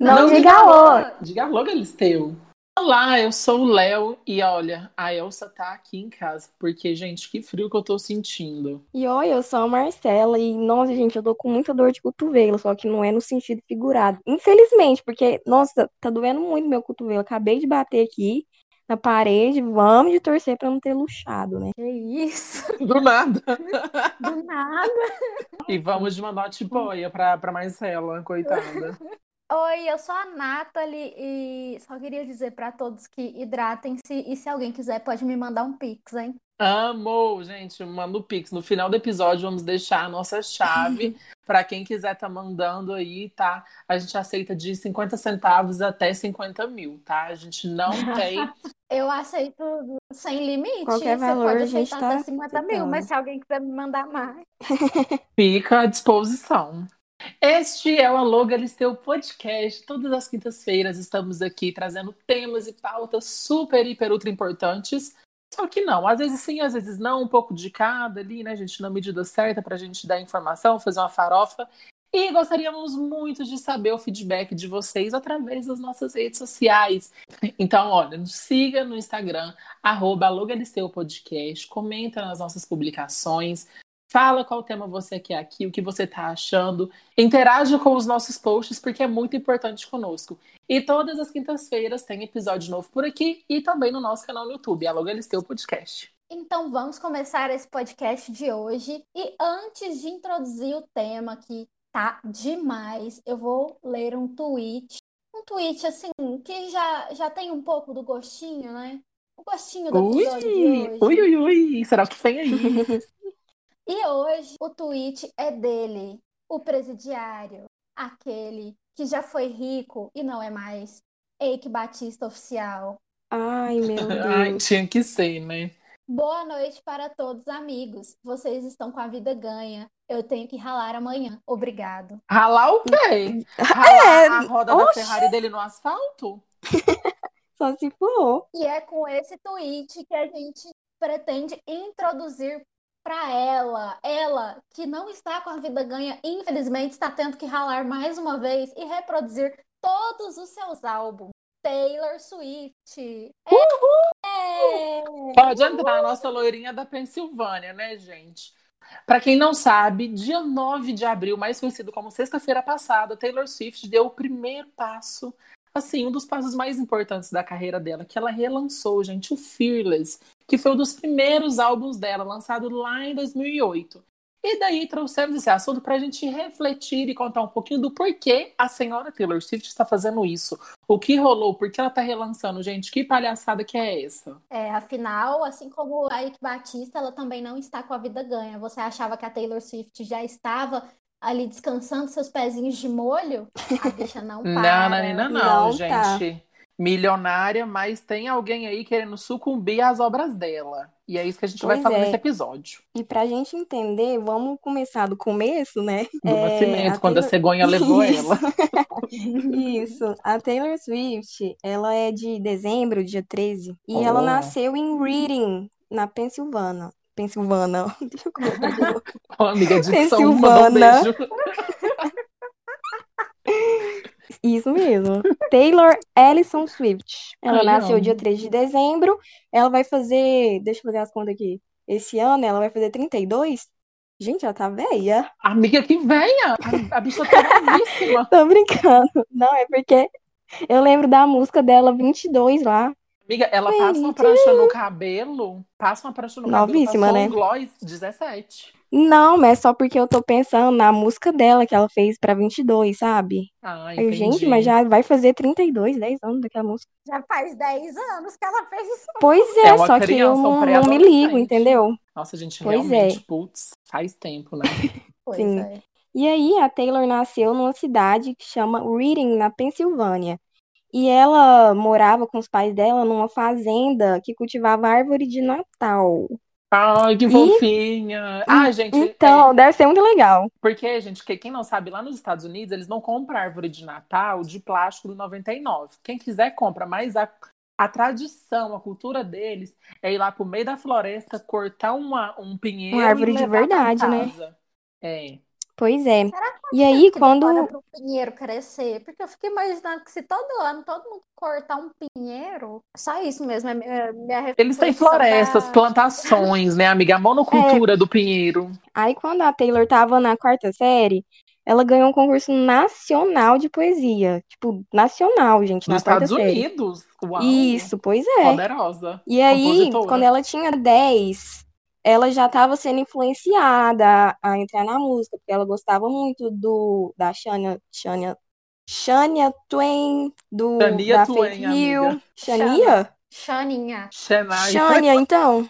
Não, Não, diga alô. Diga alô, Galisteu. Olá, eu sou o Léo e olha, a Elsa tá aqui em casa, porque, gente, que frio que eu tô sentindo. E oi, eu sou a Marcela e, nossa, gente, eu tô com muita dor de cotovelo, só que não é no sentido figurado. Infelizmente, porque, nossa, tá doendo muito meu cotovelo. Acabei de bater aqui na parede, vamos de torcer pra não ter luxado, né? Que isso? Do nada. Do nada. E vamos de uma note boia pra, pra Marcela, coitada. Oi, eu sou a Nathalie e só queria dizer pra todos que hidratem-se e se alguém quiser pode me mandar um pix, hein? Amo, gente, manda o Pix. No final do episódio, vamos deixar a nossa chave para quem quiser tá mandando aí, tá? A gente aceita de 50 centavos até 50 mil, tá? A gente não tem. Eu aceito sem limite. Qualquer Você valor, pode a gente aceitar tá até 50 mil, mas se alguém quiser me mandar mais. Fica à disposição. Este é o Alô Galisteu Podcast. Todas as quintas-feiras estamos aqui trazendo temas e pautas super, hiper, ultra importantes. Só que não, às vezes sim, às vezes não, um pouco de cada ali, né, gente, na medida certa para a gente dar informação, fazer uma farofa. E gostaríamos muito de saber o feedback de vocês através das nossas redes sociais. Então, olha, nos siga no Instagram, arroba Podcast, comenta nas nossas publicações, Fala qual tema você quer aqui, o que você está achando. Interaja com os nossos posts, porque é muito importante conosco. E todas as quintas-feiras tem episódio novo por aqui e também no nosso canal no YouTube, Alô Galisteu Podcast. Então vamos começar esse podcast de hoje. E antes de introduzir o tema que tá demais, eu vou ler um tweet. Um tweet assim, que já, já tem um pouco do gostinho, né? O gostinho do Ui, episódio de hoje. ui, ui, ui. Será que vem aí? E hoje o tweet é dele, o presidiário, aquele que já foi rico e não é mais. Eike Batista Oficial. Ai, meu Ai, Deus. tinha que ser, né? Boa noite para todos, amigos. Vocês estão com a vida ganha. Eu tenho que ralar amanhã. Obrigado. Ralar o quê? Ralar É, a roda da oxe. Ferrari dele no asfalto? Só se for. E é com esse tweet que a gente pretende introduzir para ela, ela que não está com a vida ganha, infelizmente está tendo que ralar mais uma vez e reproduzir todos os seus álbuns. Taylor Swift. É. Pode entrar, a nossa loirinha da Pensilvânia, né, gente? Para quem não sabe, dia 9 de abril, mais conhecido como sexta-feira passada, Taylor Swift deu o primeiro passo, assim, um dos passos mais importantes da carreira dela, que ela relançou, gente, o Fearless, que foi um dos primeiros álbuns dela, lançado lá em 2008. E daí trouxemos esse assunto para a gente refletir e contar um pouquinho do porquê a senhora Taylor Swift está fazendo isso. O que rolou, por que ela está relançando, gente? Que palhaçada que é essa? É, afinal, assim como a Ike Batista, ela também não está com a vida ganha. Você achava que a Taylor Swift já estava ali descansando seus pezinhos de molho? A bicha não Não, para. Nanina, não, Não tá. Milionária, mas tem alguém aí querendo sucumbir às obras dela. E é isso que a gente vai Pois falar é. nesse episódio. E pra gente entender, vamos começar do começo, né? Do É, nascimento, a quando a Taylor- cegonha levou Isso. ela. Isso. A Taylor Swift, ela é de dezembro, dia 13, e ela Oh. nasceu em Reading, na Pensilvânia. Pensilvânia. Deixa eu colocar de novo. Ó, amiga de São mandou um Pensilvânia. beijo. Isso mesmo. Taylor Ellison Swift. Ela Ai, nasceu dia 3 de dezembro. Ela vai fazer. Deixa eu fazer as contas aqui. Esse ano ela vai fazer 32. Gente, ela tá velha. Amiga que venha! A, a bicha tá novíssima. Tô brincando. Não, é porque eu lembro da música dela 22 lá. Amiga, ela passa uma prancha no cabelo. Passa uma prancha no cabelo. Novíssima, né? um gloss 17. Não, mas é só porque eu tô pensando na música dela que ela fez pra 22, sabe? Ah, eu, gente, entendi. mas já vai fazer 32, 10 anos daquela música. Já faz 10 anos que ela fez isso. Pois é, É só que eu criança, um não, não me ligo, entendeu? Nossa, gente, Pois realmente, é. putz, faz tempo, né? Pois Sim. é. E aí, a Taylor nasceu numa cidade que chama Reading, na Pensilvânia. E ela morava com os pais dela numa fazenda que cultivava árvore de Natal. Ai, que E- fofinha. Ah, gente, Então, é, deve ser muito legal. porque, gente, que- quem não sabe, lá nos Estados Unidos, eles não compram árvore de Natal de plástico do 99. Quem quiser, compra, mas a, a tradição, a cultura deles é ir lá pro meio da floresta, cortar uma, um pinheiro Uma árvore e de verdade, né? É. Pois é. Será E aí, que quando. pro pinheiro crescer? Porque eu fiquei imaginando que se todo ano todo mundo cortar um pinheiro, só isso mesmo, é minha, minha Eles têm florestas, da- plantações, né, amiga? A monocultura do pinheiro. Aí, quando a Taylor tava na quarta série, ela ganhou um concurso nacional de poesia. Tipo, nacional, gente, na Nos quarta Estados série. Unidos. Uau. Isso, pois é. Poderosa. E aí, quando ela tinha 10, ela já estava sendo influenciada a, a entrar na música, porque ela gostava muito do da Shania, Shania, Shania Twain, do Shania da Twain, Faith Hill. Shania? Xaninha. Shania. Shania, então.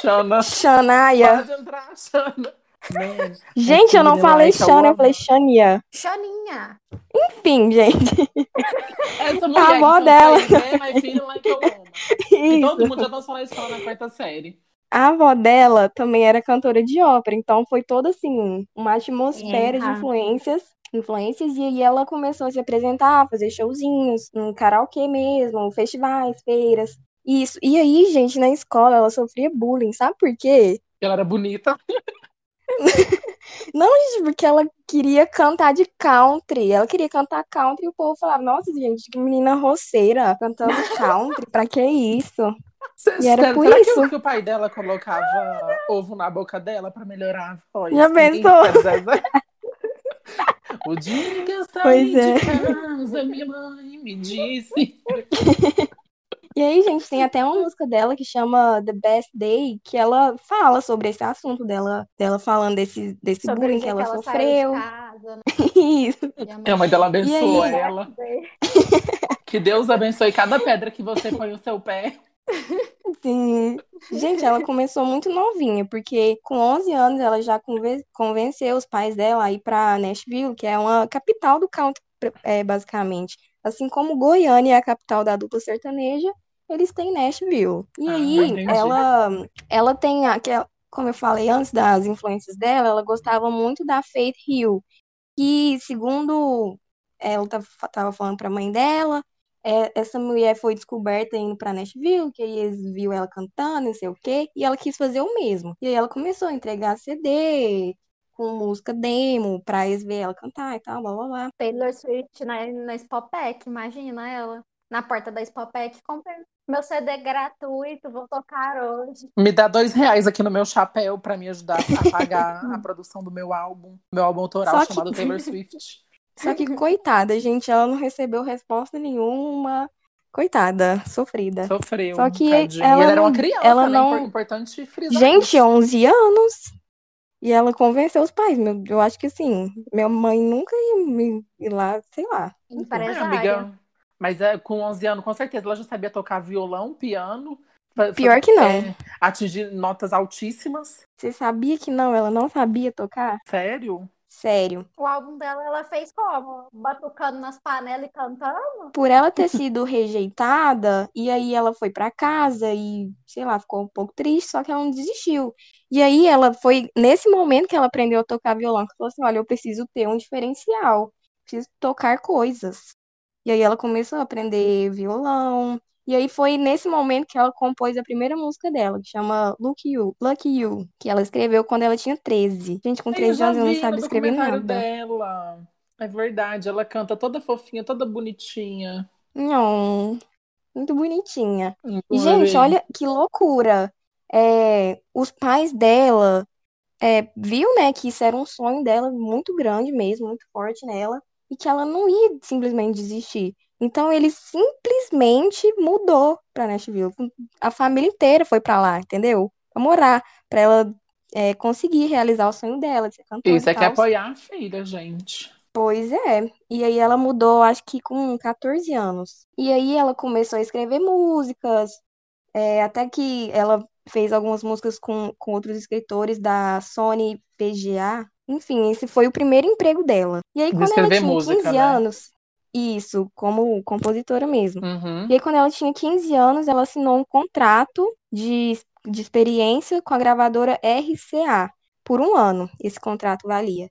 Shana. Shania. Pode entrar, Shana. Man, Gente, eu não falei like eu falei. Shania. Xaninha. Enfim, gente. Essa mulher A avó dela. My Feeling Like a Woman. E todo mundo já dançou na quarta série. A avó dela também era cantora de ópera, então foi toda assim, uma atmosfera de Eita. influências, influências, e aí ela começou a se apresentar, fazer showzinhos, um karaokê mesmo, festivais, feiras. Isso. E aí, gente, na escola ela sofria bullying, sabe por quê? Ela era bonita. Não, gente, porque ela queria cantar de country. Ela queria cantar country e o povo falava, nossa, gente, que menina roceira, cantando country, pra que isso? Cê- E era por será isso. Que, que o pai dela colocava ovo na boca dela pra melhorar a voz? Já pensou? Zezé. O dia que eu saí Pois é. de casa, minha mãe me disse. E aí, gente, tem até uma música dela que chama The Best Day, que ela fala sobre esse assunto dela, dela falando desse, desse Sobre bullying que ela saiu sofreu. de casa, né? Isso. E a mãe dela abençoa aí? ela. Que Deus abençoe cada pedra que você põe o seu pé. Sim. Gente, ela começou muito novinha, porque com 11 anos ela já conven- convenceu os pais dela a ir pra Nashville, que é uma capital do country, é, basicamente. Assim como Goiânia é a capital da dupla sertaneja, eles têm Nashville. E Ah, aí, ela, ela tem, aquela, como eu falei antes das influências dela, ela gostava muito da Faith Hill, que, segundo ela estava falando pra mãe dela, é, essa mulher foi descoberta indo pra Nashville, que aí eles viu ela cantando, não sei o quê, e ela quis fazer o mesmo. E aí ela começou a entregar CD com música demo pra eles ver ela cantar e tal, blá blá blá. Taylor Swift na, na Spopec, imagina ela. Na porta da Spopec, comprei meu CD gratuito, vou tocar hoje. Me dá dois reais aqui no meu chapéu pra me ajudar a pagar a produção do meu álbum. Meu álbum autoral Só que- chamado Taylor Swift. Só que, coitada, gente, ela não recebeu resposta nenhuma. Coitada, sofrida. Sofreu. Só que tadinha. ela E ela era uma criança, ela né? não- Impor- Importante frisar Gente, isso. 11 anos. E ela convenceu os pais. Meu, eu acho que assim, minha mãe nunca ia me ir lá, sei lá. É, Empresária. amiga. Mas é, com 11 anos, com certeza, ela já sabia tocar violão, piano. Pior que não. é, atingir notas altíssimas. Você sabia que não? Ela não sabia tocar? Sério? Sério. O álbum dela, ela fez como? Batucando nas panelas e cantando? Por ela ter sido rejeitada, e aí ela foi pra casa e, sei lá, ficou um pouco triste, só que ela não desistiu. E aí ela foi nesse momento que ela aprendeu a tocar violão, que falou assim: olha, eu preciso ter um diferencial, preciso tocar coisas. E aí ela começou a aprender violão. E aí foi nesse momento que ela compôs a primeira música dela, que chama Lucky You, Lucky You, que ela escreveu quando ela tinha 13. Gente, com Ai, 13 eu já anos ela não sabe escrever nada. dela. É verdade, ela canta toda fofinha, toda bonitinha. Não, muito bonitinha. Então, E, gente, olha que loucura. É, os pais dela é, viu, né, que isso era um sonho dela muito grande mesmo, muito forte nela, e que ela não ia simplesmente desistir. Então ele simplesmente mudou pra Nashville. A família inteira foi pra lá, entendeu? Pra morar, pra ela é, conseguir realizar o sonho dela de ser cantora Isso é que é apoiar a filha, gente. Pois é. E aí ela mudou, acho que com 14 anos. E aí ela começou a escrever músicas, é, até que ela fez algumas músicas com, com outros escritores da Sony PGA. Enfim, esse foi o primeiro emprego dela. E aí, quando ela tinha música, 15 né? anos, isso, como compositora mesmo. Uhum. E aí, quando ela tinha 15 anos, ela assinou um contrato de, de experiência com a gravadora RCA por um ano. Esse contrato valia.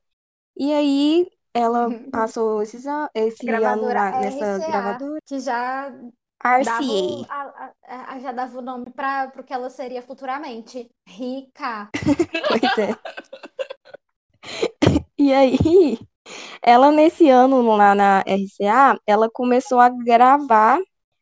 E aí, ela passou esses an esse ano Gravadora lá nessa RCA, gravadora. que já dava o, RCA. a- a- a- já dava o nome para o que ela seria futuramente. Rica. Pois é. E aí, ela nesse ano lá na RCA, ela começou a gravar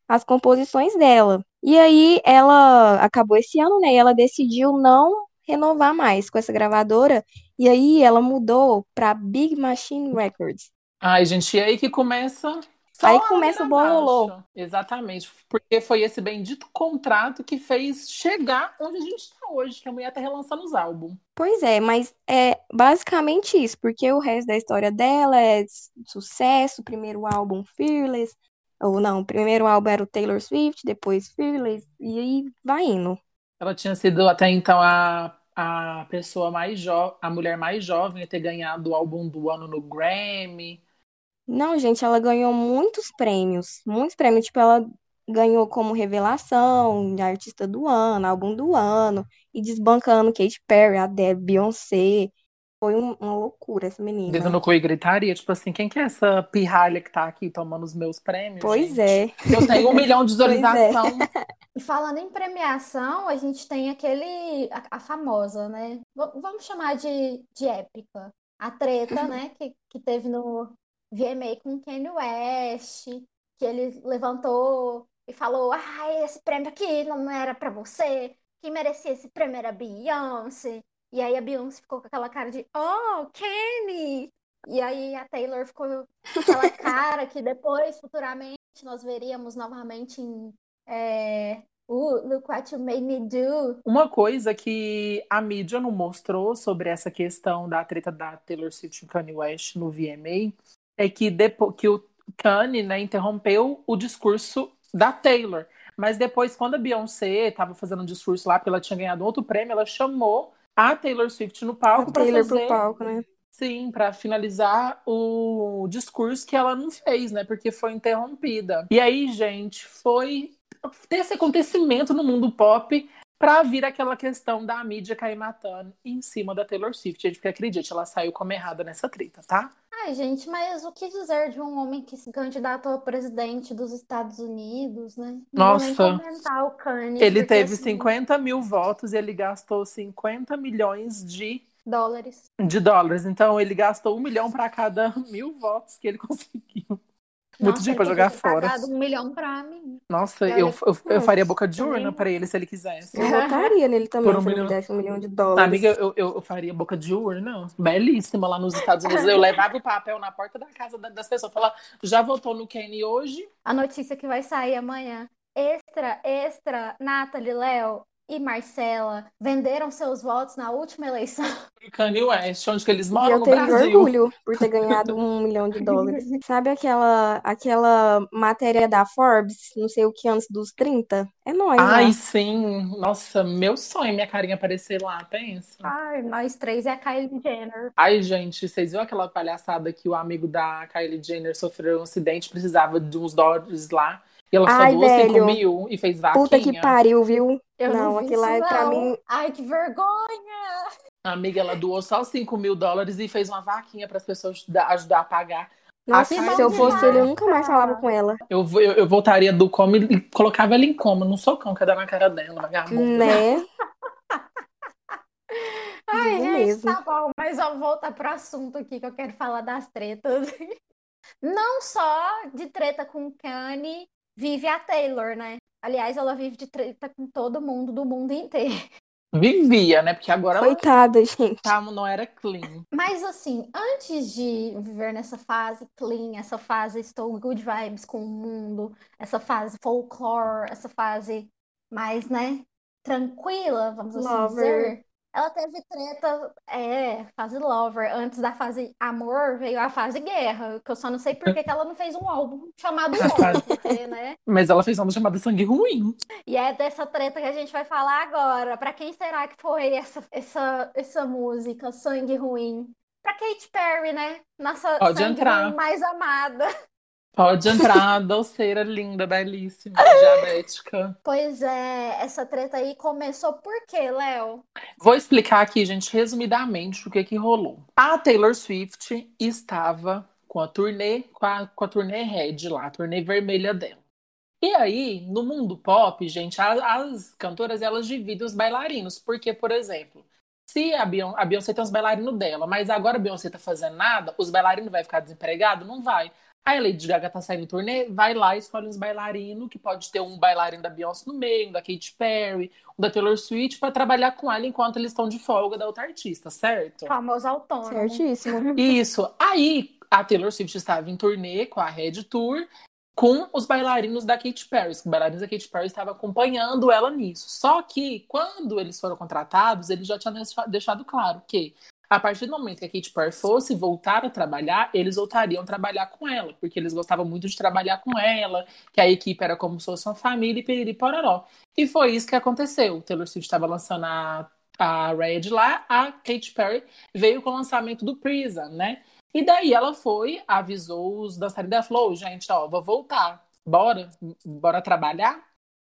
as composições dela. E aí ela acabou esse ano, né? E ela decidiu não renovar mais com essa gravadora. E aí ela mudou para Big Machine Records. Ai, gente, e aí que começa só Aí começa o bololô. Exatamente. Porque foi esse bendito contrato que fez chegar onde a gente está hoje, que a mulher tá relançando os álbuns. Pois é, mas é basicamente isso, porque o resto da história dela é sucesso, primeiro álbum Fearless, ou não, primeiro álbum era o Taylor Swift, depois Fearless, e aí vai indo. Ela tinha sido até então a, a pessoa mais jovem, a mulher mais jovem a ter ganhado o álbum do ano no Grammy. Não, gente, ela ganhou muitos prêmios, muitos prêmios, tipo, ela ganhou como revelação, de artista do ano, álbum do ano, e desbancando Katy Perry, Adele, Beyoncé. Foi um- uma loucura essa menina. Dedo no cu e gritaria, tipo assim, quem que é essa pirralha que tá aqui tomando os meus prêmios, Pois gente? é. Eu tenho um milhão de é. visualização. E falando em premiação, a gente tem aquele, a, a famosa, né? V- vamos chamar de, de épica. A treta, né? Que, que teve no VMA com Kanye West, que ele levantou e falou: Ah, esse prêmio aqui não era pra você. Quem merecia esse prêmio era a Beyoncé. E aí a Beyoncé ficou com aquela cara de: Oh, Kanye! E aí a Taylor ficou com aquela cara que depois, futuramente, nós veríamos novamente em. É, uh, look what you made me do. Uma coisa que a mídia não mostrou sobre essa questão da treta da Taylor Swift e Kanye West no VMA é que, depois, que o Kanye né, interrompeu o discurso da Taylor. Mas depois, quando a Beyoncé estava fazendo um discurso lá, porque ela tinha ganhado outro prêmio, ela chamou a Taylor Swift no palco para fazer. pro palco, né? Sim, para finalizar o discurso que ela não fez, né? Porque foi interrompida. E aí, gente, foi ter esse acontecimento no mundo pop pra vir aquela questão da mídia cair matando em cima da Taylor Swift. Gente, porque acredite, ela saiu como errada nessa treta, tá? Ai, gente, mas o que dizer de um homem que se candidatou a presidente dos Estados Unidos, né? Não Nossa. o Kanye, Ele teve assim, 50 mil votos e ele gastou 50 milhões de, dólares. de dólares. Então, ele gastou um milhão pra cada mil votos que ele conseguiu. Muito dinheiro pra ele jogar ter fora. pagado um milhão pra mim. Nossa, eu, olha- eu, eu faria boca de urna pra ele se ele quisesse. Eu votaria nele também, Por um se ele milhão. me desse um milhão de dólares. Amiga, eu, eu, eu faria boca de urna, belíssima lá nos Estados Unidos. Eu levava o papel na porta da casa da- das pessoas. Falar, já votou no Kenny hoje? A notícia que vai sair amanhã. Extra, extra, Nathalie, Léo e Marcela venderam seus votos na última eleição. Kanye West, onde que eles E moram eu no teria Brasil. orgulho por ter ganhado um milhão de dólares. Sabe aquela, aquela matéria da Forbes, não sei o que, antes dos 30? É nóis, Ai, lá. sim. Nossa, meu sonho, minha carinha aparecer lá, pensa. Ai, nós três é a Kylie Jenner. Ai, gente, vocês viram aquela palhaçada que o amigo da Kylie Jenner sofreu um acidente, precisava de uns dólares lá, e ela só Ai, doou 5 velho. mil e fez Puta que vaquinha. pariu, viu? Eu não, Não, vi aquilo lá isso, é pra não. mim. Ai, que vergonha! A amiga, ela doou só 5 mil dólares e fez uma vaquinha para as pessoas ajudar, a pagar. Nossa, se eu fosse ele, eu nunca mais falava com ela. Eu, eu, eu voltaria do coma e colocava ela em coma, num socão que ia dar na cara dela, vagabunda. Né? Ai, gente, mesmo. tá bom, mas vamos voltar pro assunto aqui que eu quero falar das tretas. Não só de treta com o Kanye vive a Taylor, né? Aliás, ela vive de treta com todo mundo do mundo inteiro. Vivia, né? Porque agora ela Coitada, gente. tá, não era clean. Mas assim, antes de viver nessa fase clean, essa fase estou good vibes com o mundo, essa fase folklore, essa fase mais, né, tranquila, vamos assim Lover. dizer. Ela teve treta, é, fase lover. Antes da fase amor veio a fase guerra, que eu só não sei por que que ela não fez um álbum chamado Lover, porque, né? Mas ela fez uma chamada Sangue Ruim. E é dessa treta que a gente vai falar agora. Pra quem será que foi essa, essa, essa música, Sangue Ruim? Pra Katy Perry, né? Nossa Pode sangue entrar. ruim mais amada. Pode entrar, doceira, linda, belíssima, diabética. Pois é, essa treta aí começou por quê, Léo? Vou explicar aqui, gente, resumidamente o que que rolou. A Taylor Swift estava com a turnê, com a, com a turnê Red lá, a turnê vermelha dela. E aí, no mundo pop, gente, a- as cantoras elas dividem os bailarinos, porque, por exemplo, se a Beyoncé, a Beyoncé tem os bailarinos dela, mas agora a Beyoncé tá fazendo nada, os bailarinos vai ficar desempregado? Não vai. Aí a Lady Gaga tá saindo em turnê, vai lá e escolhe uns bailarinos, que pode ter um bailarino da Beyoncé no meio, um da Katy Perry, um da Taylor Swift, para trabalhar com ela enquanto eles estão de folga da outra artista, certo? Famoso autônomo. Certíssimo. Isso. Aí a Taylor Swift estava em turnê com a Red Tour com os bailarinos da Katy Perry. Os bailarinos da Katy Perry estavam acompanhando ela nisso. Só que quando eles foram contratados, eles já tinham deixado claro que a partir do momento que a Katy Perry fosse voltar a trabalhar, eles voltariam a trabalhar com ela, porque eles gostavam muito de trabalhar com ela, que a equipe era como se fosse uma família e piriri pororó. E foi isso que aconteceu. O Taylor Swift estava lançando a, a Red lá, a Katy Perry veio com o lançamento do Prison, né? E daí ela foi, avisou os dançarinos da Flow, gente, ó, vou voltar, bora, bora trabalhar.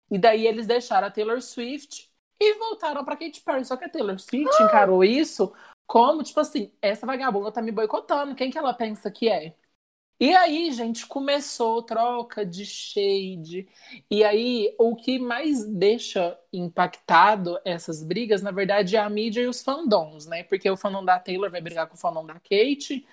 E daí eles deixaram a Taylor Swift e voltaram para Katy Perry. Só que a Taylor Swift encarou isso como, tipo assim, essa vagabunda tá me boicotando, quem que ela pensa que é? E aí, gente, começou troca de shade. E aí, o que mais deixa impactado essas brigas, na verdade, é a mídia e os fandoms, né? Porque o fandom da Taylor vai brigar com o fandom da Kate,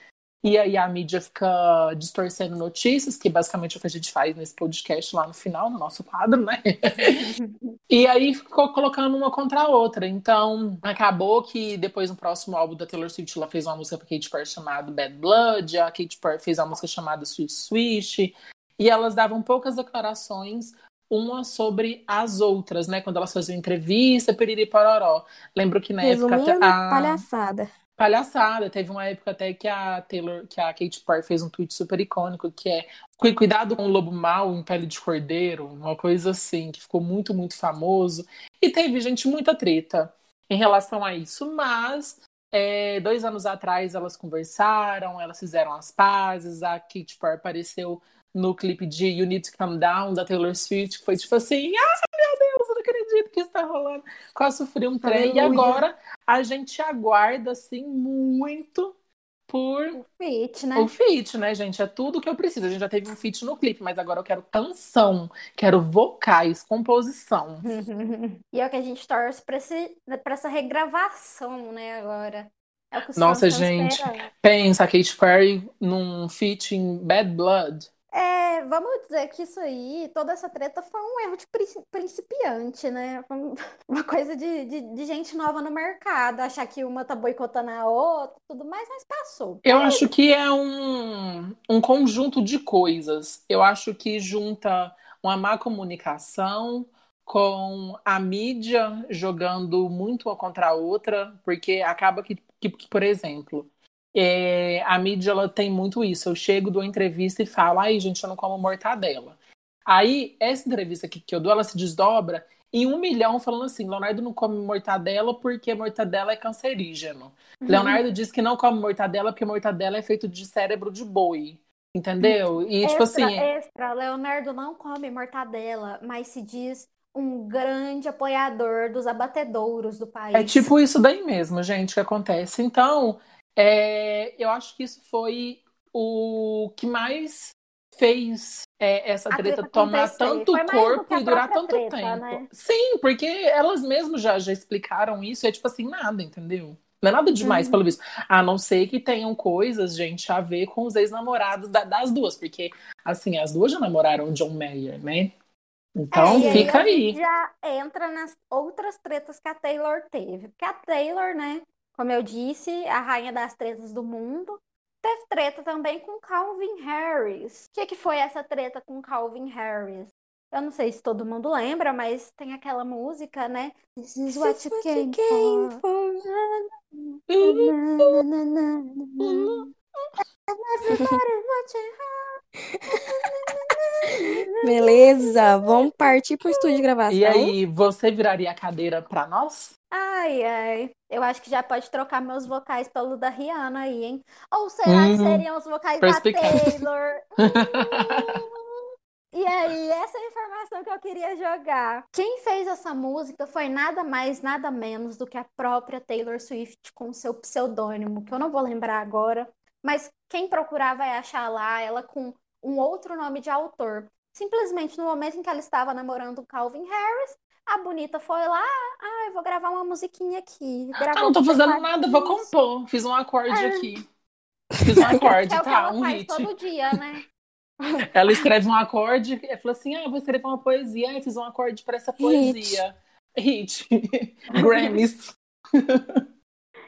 e aí a mídia fica distorcendo notícias, que basicamente é o que a gente faz nesse podcast lá no final, no nosso quadro, né? e aí ficou colocando uma contra a outra. Então, acabou que depois no próximo álbum da Taylor Swift, ela fez uma música pra Katy Perry chamada Bad Blood, a Katy Perry fez uma música chamada Sweet Swish, e elas davam poucas declarações uma sobre as outras, né? Quando elas faziam entrevista, piriri pororó. Lembro que na Resumindo, época... A... palhaçada palhaçada. Teve uma época até que a Taylor, que a Kate Perry fez um tweet super icônico que é cuidado com o lobo mau em pele de cordeiro, uma coisa assim, que ficou muito, muito famoso. E teve gente muita treta em relação a isso, mas é, dois anos atrás elas conversaram, elas fizeram as pazes, a Kate Perry apareceu no clipe de You Need to Calm Down da Taylor Swift, que foi tipo assim, ah, meu Deus, acredito que isso tá rolando. Quase sofri um trem. E agora a gente aguarda, assim, muito por o feat, né? O feat, né, gente? É tudo que eu preciso. A gente já teve um feat no clipe, mas agora eu quero canção, quero vocais, composição. e é o que a gente torce pra, esse, pra essa regravação, né, agora. É Nossa, gente, pensa a Katy Perry num feat em Bad Blood. É, vamos dizer que isso aí, toda essa treta foi um erro de principiante, né? Uma coisa de, de, de, gente nova no mercado, achar que uma tá boicotando a outra, tudo mais, mas passou. Eu é. acho que é um, um conjunto de coisas. Eu acho que junta uma má comunicação com a mídia jogando muito uma contra a outra, porque acaba que, que por exemplo, é, a mídia ela tem muito isso. Eu chego, dou entrevista e falo, ai, gente, eu não como mortadela. Aí, essa entrevista aqui que eu dou, ela se desdobra em um milhão falando assim: Leonardo não come mortadela porque mortadela é cancerígeno. Uhum. Leonardo diz que não come mortadela porque mortadela é feito de cérebro de boi. Entendeu? E tipo extra, tipo assim. Extra, Leonardo não come mortadela, mas se diz um grande apoiador dos abatedouros do país. É tipo isso daí mesmo, gente, que acontece. Então, é, eu acho que isso foi o que mais fez é, essa treta, treta tomar tanto corpo e durar tanto treta, tempo. Né? Sim, porque elas mesmas já, já explicaram isso, é tipo assim, nada, entendeu? Não é nada demais, uhum. pelo visto. A não ser que tenham coisas, gente, a ver com os ex-namorados da, das duas, porque, assim, as duas já namoraram John Mayer, né? Então é, fica aí. Já entra nas outras tretas que a Taylor teve. Porque a Taylor, né, como eu disse, a rainha das tretas do mundo. Teve treta também com Calvin Harris. O que, que foi essa treta com Calvin Harris? Eu não sei se todo mundo lembra, mas tem aquela música, né? This is what you came, for. Beleza, vamos partir para o estúdio de gravação. E aí, você viraria a cadeira para nós? Ai, ai. Eu acho que já pode trocar meus vocais pelo da Rihanna aí, hein? Ou será que uhum. seriam os vocais da Taylor? E aí, essa é a informação que eu queria jogar. Quem fez essa música foi nada mais, nada menos do que a própria Taylor Swift com seu pseudônimo, que eu não vou lembrar agora, mas quem procurar vai achar lá ela com um outro nome de autor. Simplesmente no momento em que ela estava namorando o Calvin Harris, a bonita foi lá, ah, eu vou gravar uma musiquinha aqui. Ah, não tô fazendo nada, vou compor. Fiz um acorde é. aqui. Fiz um acorde, é tá? ela um hit. todo dia, né? Ela escreve um acorde e falou assim: Ah, eu vou escrever uma poesia. Eu fiz um acorde para essa poesia. Hit. Grammys.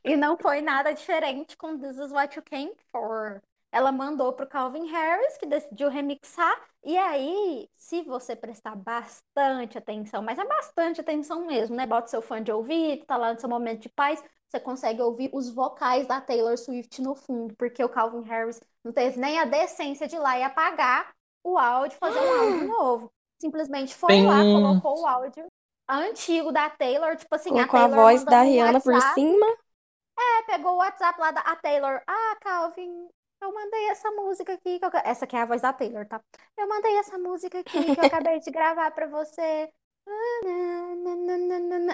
E não foi nada diferente com This Is What You Came For. Ela mandou pro Calvin Harris, que decidiu remixar. E aí, se você prestar bastante atenção, mas é bastante atenção mesmo, né? Bota seu fã de ouvido, tá lá no seu momento de paz, você consegue ouvir os vocais da Taylor Swift no fundo, porque o Calvin Harris não teve nem a decência de ir lá e apagar o áudio, fazer um áudio novo. Simplesmente foi Tem lá, colocou o áudio antigo da Taylor, tipo assim, a Com a Taylor voz da Rihanna por WhatsApp. cima. É, pegou o WhatsApp lá da a Taylor. Ah, Calvin, eu mandei essa música aqui. que eu- Essa aqui é a voz da Taylor, tá? Eu mandei essa música aqui que eu acabei de gravar pra você.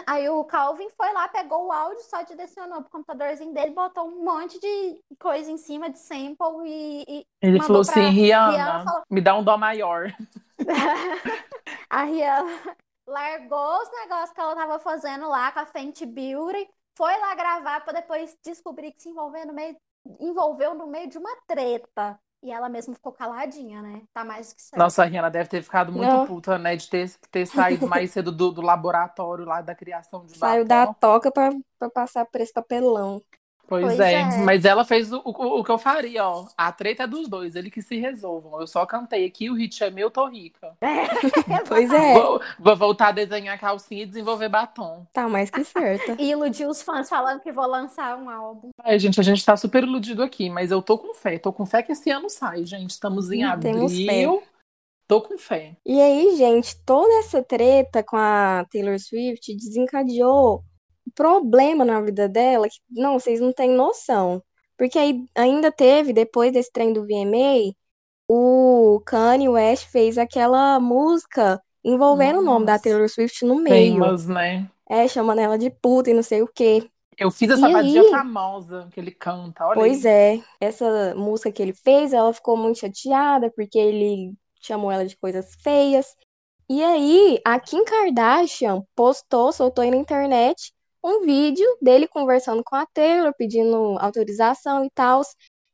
Aí o Calvin foi lá, pegou o áudio, só direcionou pro computadorzinho dele, botou um monte de coisa em cima de sample e, e Ele falou assim: Rihanna, Rihanna, falou- me dá um dó maior. a Rihanna largou os negócios que ela tava fazendo lá com a Fenty Beauty, foi lá gravar pra depois descobrir que se envolveu no meio, envolveu no meio de uma treta. E ela mesma ficou caladinha, né? Tá mais do que certo. Nossa, a Rihanna deve ter ficado muito Não. puta, né? De ter, ter saído mais cedo do, do laboratório lá da criação de Saiu batom. da toca pra, pra passar por esse papelão. Pois, Pois é. é. mas ela fez o, o, o que eu faria, ó. A treta é dos dois, ele que se resolvam. Eu só cantei aqui, o hit é meu, tô rica. Pois é, Vou, vou voltar a desenhar calcinha e desenvolver batom. tá mais que certa. E iludiu os fãs falando que vou lançar um álbum. Ai, gente, a gente tá super iludido aqui, mas eu tô com fé. Tô com fé que esse ano sai, gente. Estamos em temos abril. Tô com fé. E aí, gente, toda essa treta com a Taylor Swift desencadeou problema na vida dela que, não, vocês não têm noção. Porque aí ainda teve, depois desse trem do VMA, o Kanye West fez aquela música envolvendo o nome da Nossa. Taylor Swift no meio. Famous, né? É, chamando ela de puta e não sei o quê. Eu fiz essa aí? famosa que ele canta. Olha Pois aí. é, essa música que ele fez, ela ficou muito chateada porque ele chamou ela de coisas feias. E aí, a Kim Kardashian postou, soltou aí na internet um vídeo dele conversando com a Taylor, pedindo autorização e tal.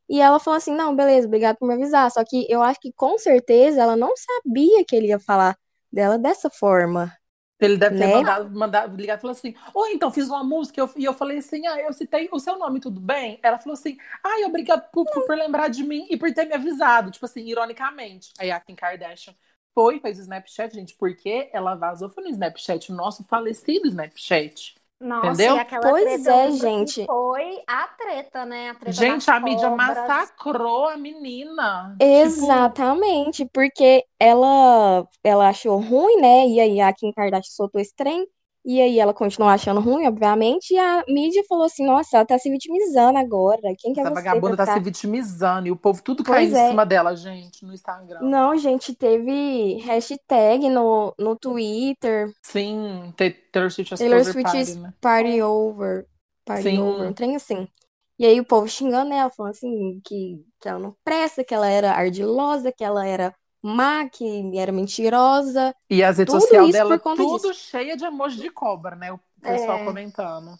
E ela falou assim: não, beleza, obrigado por me avisar. Só que eu acho que com certeza ela não sabia que ele ia falar dela dessa forma. Ele deve ter Né? mandado, mandado ligar e falou assim: Oi, então fiz uma música. eu- e eu falei assim: Ah, eu citei o seu nome, tudo bem? Ela falou assim: Ai, obrigado por, por, por lembrar de mim e por ter me avisado. Tipo assim, ironicamente. Aí a Kim Kardashian foi, fez o Snapchat, gente, porque ela vazou. Foi no Snapchat, o nosso falecido Snapchat. Nossa, Entendeu? e aquela Pois treta, é, gente. Foi a treta, né? A treta Gente, a mídia cobras. massacrou a menina. Tipo, Exatamente, porque ela, ela achou ruim, né? E aí a Kim Kardashian soltou esse trem. E aí ela continuou achando ruim, obviamente. E a mídia falou assim: nossa, ela tá se vitimizando agora. Quem que é essa você vagabunda tá se vitimizando e o povo tudo Pois caindo é. em cima dela, gente, no Instagram. Não, gente, teve hashtag no, no Twitter, Sim, Taylor Swift Taylor Swift's Party, né? Party Over, Party Sim. Over, um trem assim. E aí o povo xingando ela, falando assim, que, que ela não presta, que ela era ardilosa, que ela era má, que era mentirosa. E as redes sociais dela, conta tudo disso. cheia de emoji de cobra, né? O pessoal É. comentando.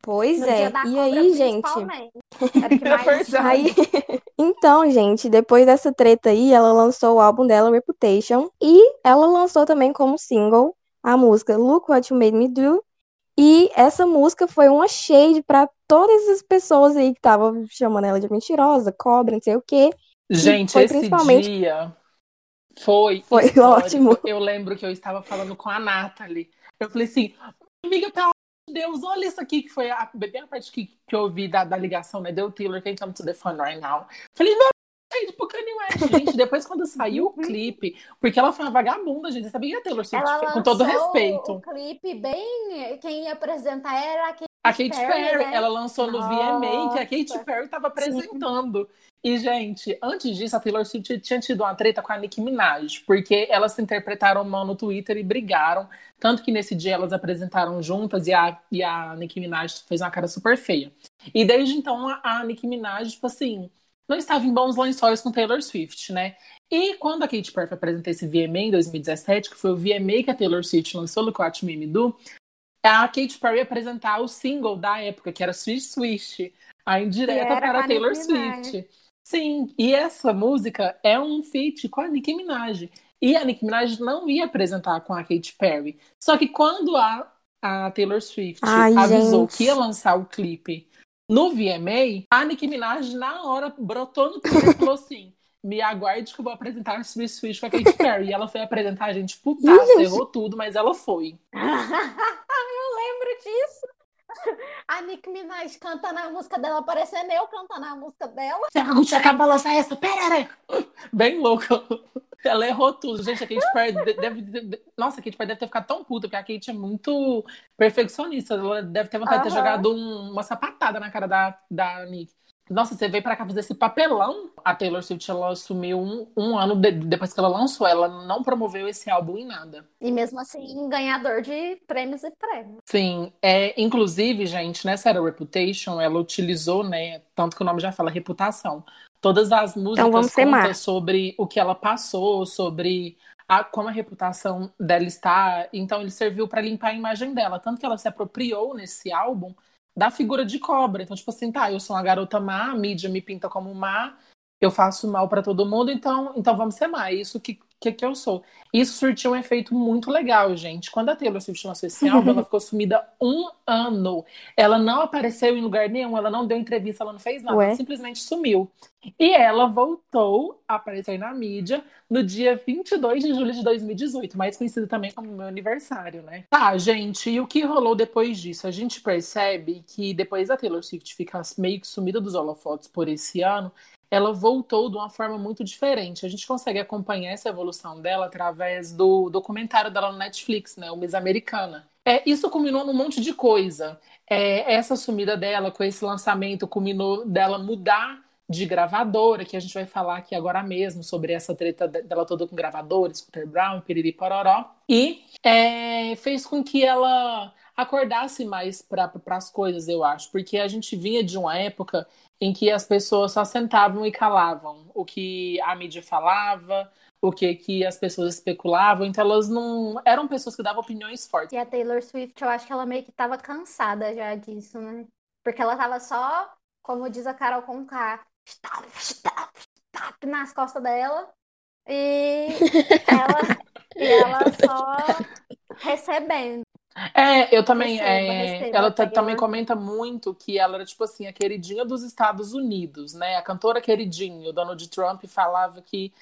Pois No é. E aí, gente? É mais verdade. tinha. Aí, então, gente, depois dessa treta aí, ela lançou o álbum dela, Reputation, e ela lançou também como single a música Look What You Made Me Do. E essa música foi uma shade pra todas as pessoas aí que estavam chamando ela de mentirosa, cobra, não sei o quê. Gente, foi esse principalmente- dia foi, Foi histórico. ótimo. Eu lembro que eu estava falando com a Nathalie. Eu falei assim, amiga, pelo amor de Deus, olha isso aqui que foi a, bem a parte que, que eu ouvi da, da ligação, né? Deu Taylor, quem come to the phone right now. Falei, meu gente, pro Kanye West, gente. Depois, quando saiu o clipe, porque ela foi uma vagabunda, gente. Sabia que a Taylor Swift, Ela com todo respeito. o clipe bem. Quem ia apresentar era a Katy A Katy Perry, Perry, né? ela lançou no VMA, que a Katy Nossa. Perry estava apresentando. E, gente, antes disso, a Taylor Swift tinha tido uma treta com a Nicki Minaj, porque elas se interpretaram mal no Twitter e brigaram. Tanto que nesse dia elas apresentaram juntas e a, e a Nicki Minaj fez uma cara super feia. E desde então, a, a Nicki Minaj, tipo assim, não estava em bons lençóis com Taylor Swift, né? E quando a Katy Perry apresentou esse VMA em 2017, que foi o VMA que a Taylor Swift lançou no Watch Me Do, a Katy Perry apresentar o single da época, que era Swish Swish, a indireta para a Taylor Swift. Sim, e essa música é um feat com a Nicki Minaj. E a Nicki Minaj não ia apresentar com a Katy Perry. Só que quando a, a Taylor Swift Ai, avisou gente. que ia lançar o clipe no VMA, a Nicki Minaj na hora brotou no Twitter e falou assim: me aguarde que eu vou apresentar Swiss Switch com a Katy Perry. E ela foi apresentar a gente putaça, errou tudo, mas ela foi. eu lembro disso. A Nick Minaj canta na música dela, parecendo eu cantando na música dela. Você acaba de lançar essa? Pera, Bem louca. Ela errou tudo. Gente, a Katy Perry deve, Nossa, a Katy Perry deve ter ficado tão puta, porque a Katy é muito perfeccionista. Ela deve ter vontade uhum. de ter jogado um, uma sapatada na cara da, da Nick. Nossa, você veio para cá fazer esse papelão. A Taylor Swift ela assumiu um, um ano de, depois que ela lançou. Ela não promoveu esse álbum em nada. E mesmo assim, ganhador de prêmios e prêmios. Sim, é, inclusive, gente, nessa era Reputation, ela utilizou, né? Tanto que o nome já fala reputação. Todas as músicas então contam sobre o que ela passou, sobre a, como a reputação dela está. Então ele serviu para limpar a imagem dela. Tanto que ela se apropriou nesse álbum da figura de cobra. Então, tipo assim, tá, eu sou uma garota má, a mídia me pinta como má, eu faço mal para todo mundo, então, então vamos ser má. É isso que, que, que eu sou. Isso surtiu um efeito muito legal, gente. Quando a Taylor Swift lançou esse álbum, ela ficou sumida um ano. Ela não apareceu em lugar nenhum, ela não deu entrevista, ela não fez nada, ela simplesmente sumiu. E ela voltou a aparecer na mídia no dia 22 de julho de 2018, mais conhecido também como meu aniversário, né? Tá, gente, e o que rolou depois disso? A gente percebe que depois da Taylor Swift ficar meio que sumida dos holofotes por esse ano, ela voltou de uma forma muito diferente. A gente consegue acompanhar essa evolução dela através do documentário dela no Netflix, né, o Miss Americana. É, isso culminou num monte de coisa. É, essa sumida dela com esse lançamento culminou dela mudar de gravadora, que a gente vai falar aqui agora mesmo sobre essa treta dela toda com gravadores, Scooter Brown, Piriri Pororó. E é, fez com que ela acordasse mais para as coisas, eu acho, porque a gente vinha de uma época em que as pessoas só sentavam e calavam o que a mídia falava, o que, que as pessoas especulavam, então elas não eram pessoas que davam opiniões fortes. E a Taylor Swift, eu acho que ela meio que estava cansada já disso, né? Porque ela tava só, como diz a Carol Conká, stop, stop, stop nas costas dela. E ela, e ela só recebendo. É, eu também. Receba, é, receba, ela também comenta muito que ela era, tipo assim, a queridinha dos Estados Unidos, né? A cantora queridinha. O Donald Trump falava que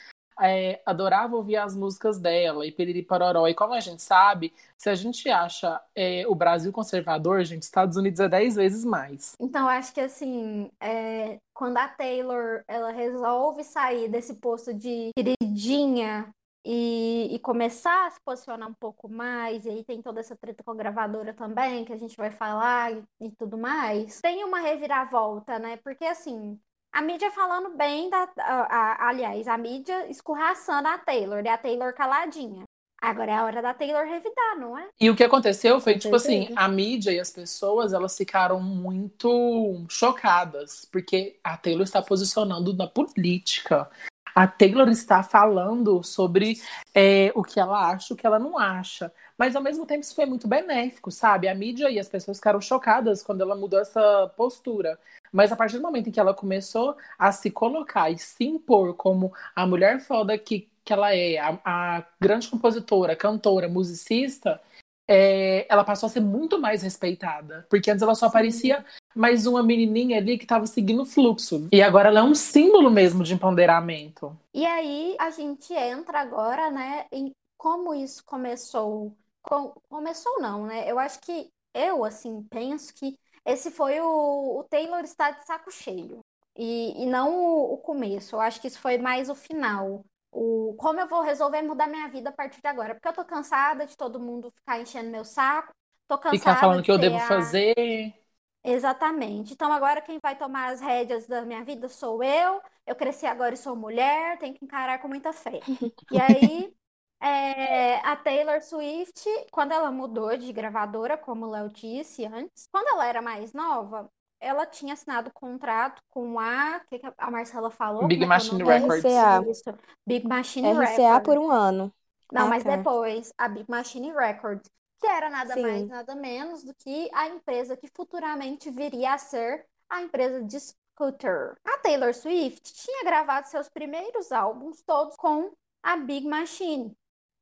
é, adorava ouvir as músicas dela e Piriri Pororó. E como a gente sabe, se a gente acha é, o Brasil conservador, gente, Estados Unidos é dez vezes mais. Então, acho que assim, é, quando a Taylor ela resolve sair desse posto de queridinha e, e, começar a se posicionar um pouco mais, e aí tem toda essa treta com a gravadora também, que a gente vai falar e, e tudo mais, tem uma reviravolta, né? Porque assim, a mídia falando bem da. A, a, aliás, a mídia escorraçando a Taylor, e a Taylor caladinha. Agora é a hora da Taylor revidar, não é? E o que aconteceu foi, tipo assim, a mídia e as pessoas, elas ficaram muito chocadas, porque a Taylor está posicionando na política a Taylor está falando sobre é, o que ela acha, o que ela não acha. Mas ao mesmo tempo isso foi muito benéfico, sabe? A mídia e as pessoas ficaram chocadas quando ela mudou essa postura. Mas a partir do momento em que ela começou a se colocar e se impor como a mulher foda que, que ela é, a, a grande compositora, cantora, musicista, é, ela passou a ser muito mais respeitada. Porque antes ela só parecia mais uma menininha ali que estava seguindo o fluxo. E agora ela é um símbolo mesmo de empoderamento. E aí a gente entra agora, né, em como isso começou. Com... Começou não, né? Eu acho que eu, assim, penso que esse foi o, o Taylor está de saco cheio. E, e não o, o começo. Eu acho que isso foi mais o final o como eu vou resolver mudar minha vida a partir de agora. Porque eu tô cansada de todo mundo ficar enchendo meu saco. Tô cansada Ficar falando de que eu devo a... fazer. Exatamente. Então agora quem vai tomar as rédeas da minha vida sou eu. Eu cresci agora e sou mulher, tenho que encarar com muita fé. E aí, é, a Taylor Swift, quando ela mudou de gravadora, como o Léo disse antes, quando ela era mais nova, ela tinha assinado contrato com a. O que, que a Marcela falou? Big Como é é Machine? Records. RCA. Isso, Big Machine RCA Records. por um ano. Não, Ah, mas tá. depois a Big Machine Records, que era nada Sim. mais, nada menos do que a empresa que futuramente viria a ser a empresa de Scooter. A Taylor Swift tinha gravado seus primeiros álbuns todos com a Big Machine.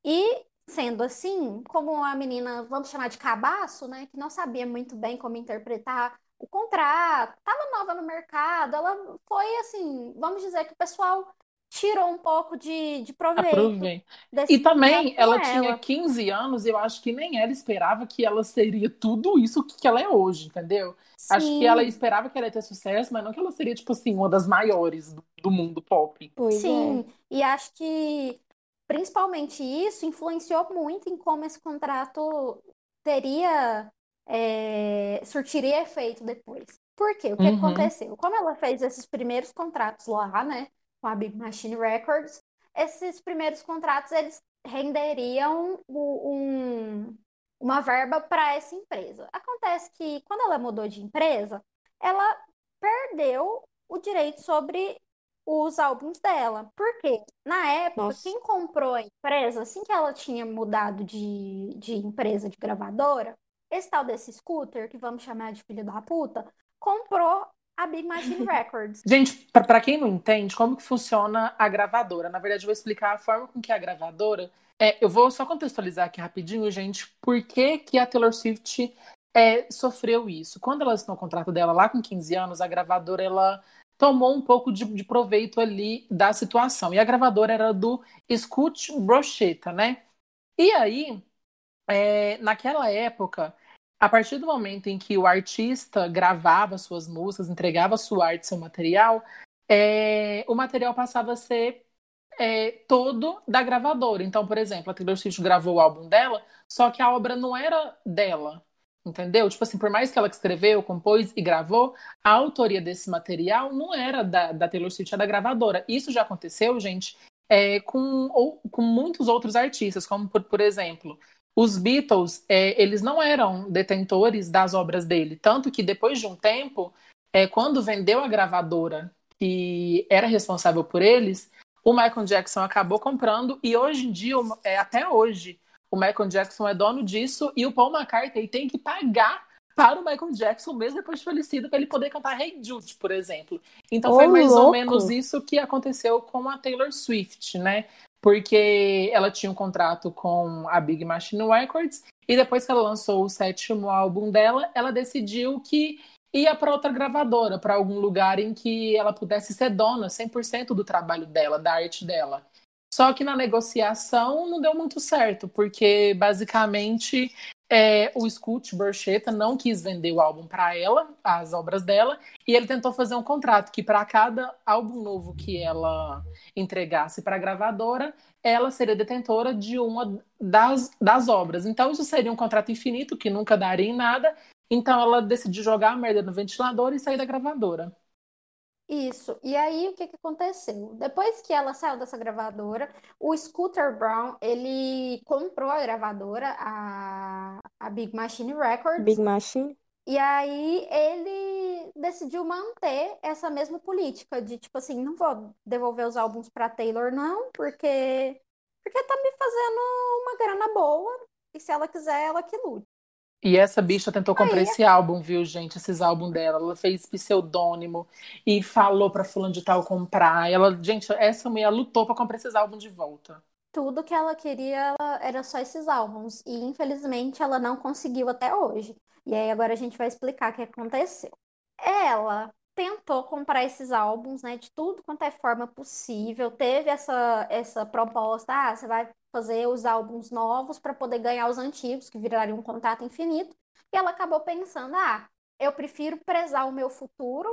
E, sendo assim, como a menina, vamos chamar de cabaço, né, que não sabia muito bem como interpretar o contrato, estava nova no mercado, ela foi assim, vamos dizer que o pessoal tirou um pouco de, de proveito Aprovei. E também com ela tinha ela. 15 anos, e eu acho que nem ela esperava que ela seria tudo isso que ela é hoje, entendeu? Acho que Sim. ela esperava que ela ia ter sucesso, mas não que ela seria, tipo assim, uma das maiores do, do mundo pop. Pois Sim, e acho que principalmente isso influenciou muito em como esse contrato teria, é, surtiria efeito depois. Por quê? O que Uhum. aconteceu? Como ela fez esses primeiros contratos lá, né, com a Big Machine Records, esses primeiros contratos eles renderiam um- uma verba para essa empresa. Acontece que quando ela mudou de empresa, ela perdeu o direito sobre os álbuns dela. Por quê? Na época, Nossa. quem comprou a empresa, assim que ela tinha mudado de, de empresa de gravadora, esse tal desse scooter, que vamos chamar de filho da puta, comprou a Big Machine Records. Gente, pra pra quem não entende, como que funciona a gravadora? Na verdade, eu vou explicar a forma com que a gravadora. É, eu vou só contextualizar aqui rapidinho, gente, por que, que a Taylor Swift é, sofreu isso. Quando ela assinou o contrato dela lá com 15 anos, a gravadora ela tomou um pouco de, de proveito ali da situação. E a gravadora era do Scoot Brocheta, né? E aí, é, naquela época, a partir do momento em que o artista gravava suas músicas, entregava sua arte, seu material, é, o material passava a ser é, todo da gravadora. Então, por exemplo, a Taylor Swift gravou o álbum dela, só que a obra não era dela. Entendeu? Tipo assim, por mais que ela escreveu, compôs e gravou, a autoria desse material não era da, da Taylor Swift, era da gravadora. Isso já aconteceu, gente, é, com, ou, com muitos outros artistas, como por, por exemplo, os Beatles, é, eles não eram detentores das obras dele. Tanto que depois de um tempo, é, quando vendeu a gravadora que era responsável por eles, o Michael Jackson acabou comprando e hoje em dia, é, até hoje, o Michael Jackson é dono disso e o Paul McCartney tem que pagar para o Michael Jackson, mesmo depois de falecido, para ele poder cantar Hey Jude, por exemplo. Então Ô, foi mais ou louco! menos isso que aconteceu com a Taylor Swift, né? Porque ela tinha um contrato com a Big Machine Records e depois que ela lançou o sétimo álbum dela, ela decidiu que ia para outra gravadora, para algum lugar em que ela pudesse ser dona 100% do trabalho dela, da arte dela. Só que na negociação não deu muito certo, porque basicamente é, o Scoot Borchetta não quis vender o álbum para ela, as obras dela, e ele tentou fazer um contrato que para cada álbum novo que ela entregasse para a gravadora, ela seria detentora de uma das, das obras. Então isso seria um contrato infinito que nunca daria em nada. Então ela decidiu jogar a merda no ventilador e sair da gravadora. Isso. E aí, o que que aconteceu? Depois que ela saiu dessa gravadora, o Scooter Brown, ele comprou a gravadora, a, a Big Machine Records, Big Machine. e aí ele decidiu manter essa mesma política de, tipo assim, não vou devolver os álbuns para Taylor, não, porque, porque tá me fazendo uma grana boa, e se ela quiser, ela que lute. E essa bicha tentou comprar Aí- esse álbum, viu, gente? Esses álbuns dela. Ela fez pseudônimo e falou pra fulano de tal comprar. Ela, gente, essa mulher lutou pra comprar esses álbuns de volta. tudo que ela queria era só esses álbuns. E infelizmente ela não conseguiu até hoje. E aí agora a gente vai explicar o que aconteceu. Ela tentou comprar esses álbuns, né, de tudo quanto é forma possível. Teve essa, essa proposta, ah, você vai fazer os álbuns novos para poder ganhar os antigos, que virariam um contato infinito. E ela acabou pensando, ah, eu prefiro prezar o meu futuro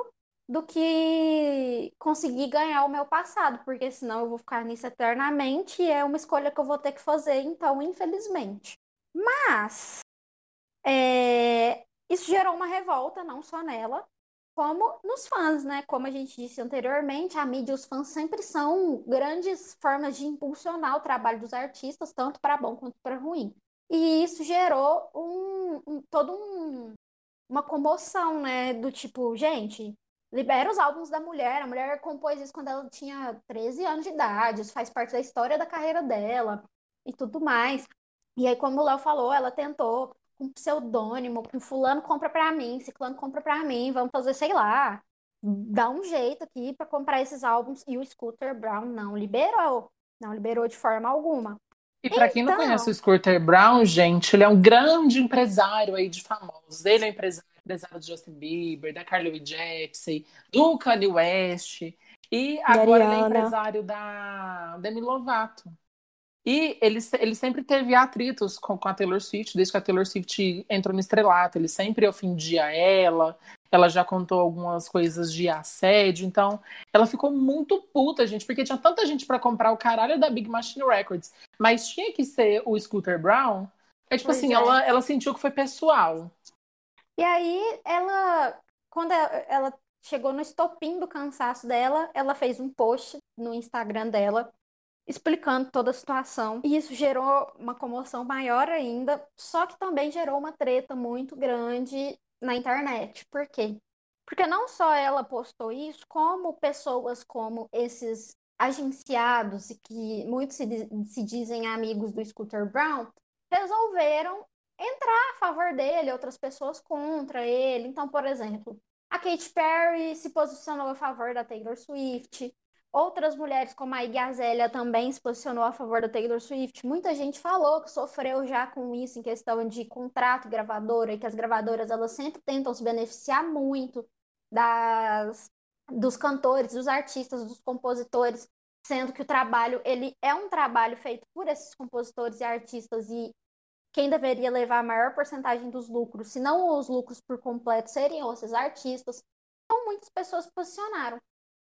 do que conseguir ganhar o meu passado, porque senão eu vou ficar nisso eternamente e é uma escolha que eu vou ter que fazer, então, infelizmente. Mas é, isso gerou uma revolta, não só nela, como nos fãs, né? Como a gente disse anteriormente, a mídia e os fãs sempre são grandes formas de impulsionar o trabalho dos artistas, tanto para bom quanto para ruim. E isso gerou um, um- todo um, uma comoção, né? Do tipo, gente, libera os álbuns da mulher. A mulher compôs isso quando ela tinha 13 anos de idade, isso faz parte da história da carreira dela e tudo mais. E aí, como o Léo falou, ela tentou com pseudônimo, com fulano compra pra mim, ciclano compra pra mim, vamos fazer, sei lá, dá um jeito aqui para comprar esses álbuns. E o Scooter Brown não liberou, não liberou de forma alguma. E para quem não conhece o Scooter Brown, gente, ele é um grande empresário aí de famosos. Ele é empresário, empresário do Justin Bieber, da Carly Jepsen, do Kanye West. E agora ele é empresário da Demi Lovato. E ele, ele sempre teve atritos com, com a Taylor Swift, desde que a Taylor Swift entrou no estrelato. Ele sempre ofendia ela, ela já contou algumas coisas de assédio, então ela ficou muito puta, gente, porque tinha tanta gente para comprar o caralho da Big Machine Records, mas tinha que ser o Scooter Brown. É tipo pois assim, é. Ela, ela sentiu que foi pessoal. E aí, ela, quando ela chegou no estopim do cansaço dela, ela fez um post no Instagram dela explicando toda a situação. E isso gerou uma comoção maior ainda, só que também gerou uma treta muito grande na internet. Por quê? Porque não só ela postou isso, como pessoas como esses agenciados e que muitos se, se dizem amigos do Scooter Brown resolveram entrar a favor dele, outras pessoas contra ele. Então, por exemplo, a Katy Perry se posicionou a favor da Taylor Swift, Outras mulheres, como a Iggy Azalea, também se posicionou a favor da Taylor Swift. Muita gente falou que sofreu já com isso em questão de contrato gravadora, e que as gravadoras elas sempre tentam se beneficiar muito das, dos cantores, dos artistas, dos compositores, sendo que o trabalho ele é um trabalho feito por esses compositores e artistas e quem deveria levar a maior porcentagem dos lucros, se não os lucros por completo, seriam esses artistas. Então, muitas pessoas posicionaram.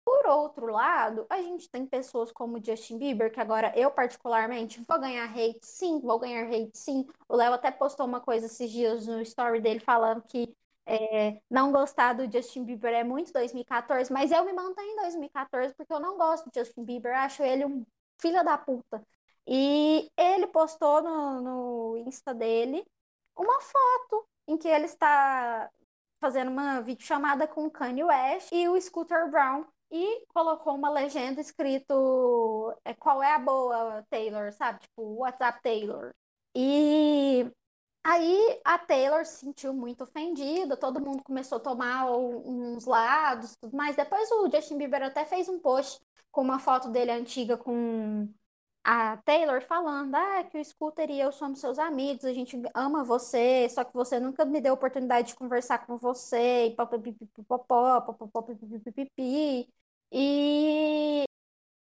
Por outro lado, a gente tem pessoas como Justin Bieber, que agora eu particularmente vou ganhar hate sim, vou ganhar hate sim. O Léo até postou uma coisa esses dias no story dele falando que é, não gostar do Justin Bieber é muito 2014, mas eu me mantenho em 2014 porque eu não gosto do Justin Bieber, acho ele um filho da puta. E ele postou no, no Insta dele uma foto em que ele está fazendo uma videochamada com Kanye West e o Scooter Brown e colocou uma legenda escrito é, qual é a boa, Taylor, sabe? Tipo, WhatsApp Taylor. E aí a Taylor se sentiu muito ofendida, todo mundo começou a tomar uns lados, mais. Depois o Justin Bieber até fez um post com uma foto dele antiga com a Taylor falando ah, que o Scooter e eu somos seus amigos, a gente ama você, só que você nunca me deu oportunidade de conversar com você, e e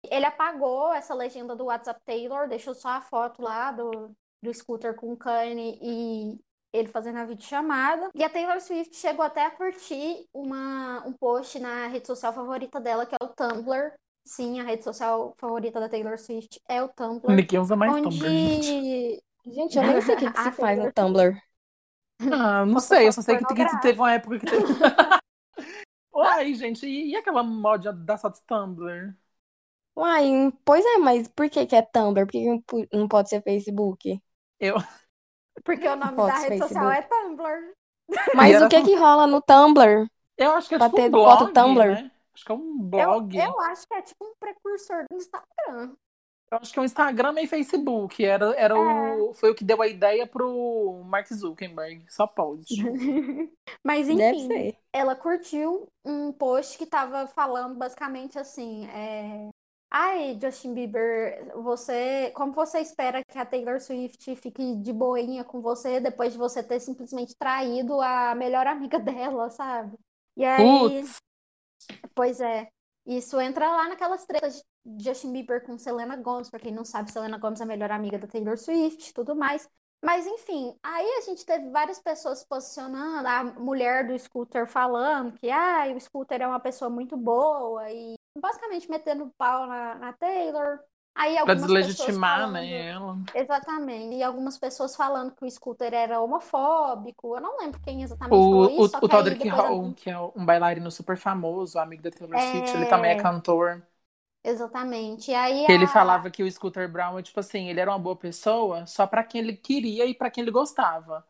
ele apagou essa legenda do WhatsApp Taylor, deixou só a foto lá do, do Scooter com o Kanye e ele fazendo a videochamada. E a Taylor Swift chegou até a curtir uma, um post na rede social favorita dela, que é o Tumblr. Sim, a rede social favorita da Taylor Swift é o Tumblr. Ninguém usa mais onde... Tumblr, gente. Gente, eu nem sei o que, que se faz no Tumblr. Ah, não sei, eu só sei que, que teve uma época que teve. Uai, gente, e, e aquela mod da só Tumblr? Uai, pois é, mas por que que é Tumblr? Por que não pode ser Facebook? Eu. Porque o nome da rede social é Tumblr. Mas o que que rola no Tumblr? Eu acho que é pra tipo um blog, Tumblr. Né? Acho que é um blog. Eu, eu acho que é tipo um precursor do Instagram. Eu acho que é o Instagram e Facebook. Era, era é. o, foi o que deu a ideia pro Mark Zuckerberg. Só pode. Mas enfim, ela curtiu um post que tava falando basicamente assim: é... Ai, Justin Bieber, você. Como você espera que a Taylor Swift fique de boinha com você depois de você ter simplesmente traído a melhor amiga dela, sabe? E aí. Putz. Pois é. Isso entra lá naquelas tretas de Justin Bieber com Selena Gomez, pra quem não sabe, Selena Gomez é a melhor amiga da Taylor Swift, tudo mais. Mas enfim, aí a gente teve várias pessoas se posicionando, a mulher do Scooter falando que ah, o Scooter é uma pessoa muito boa e basicamente metendo pau na, na Taylor. Aí pra deslegitimar, falando... né, ela. Exatamente. E algumas pessoas falando que o Scooter era homofóbico. Eu não lembro quem exatamente o, falou isso. O, o Todrick Hall, que é um bailarino super famoso, amigo da Taylor é... Swift, ele também é cantor. Exatamente. E aí a... Ele falava que o Scooter Brown, tipo assim, ele era uma boa pessoa só para quem ele queria e para quem ele gostava.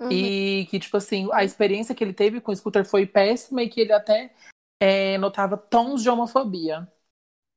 Uhum. E que, tipo assim, a experiência que ele teve com o scooter foi péssima e que ele até é, notava tons de homofobia.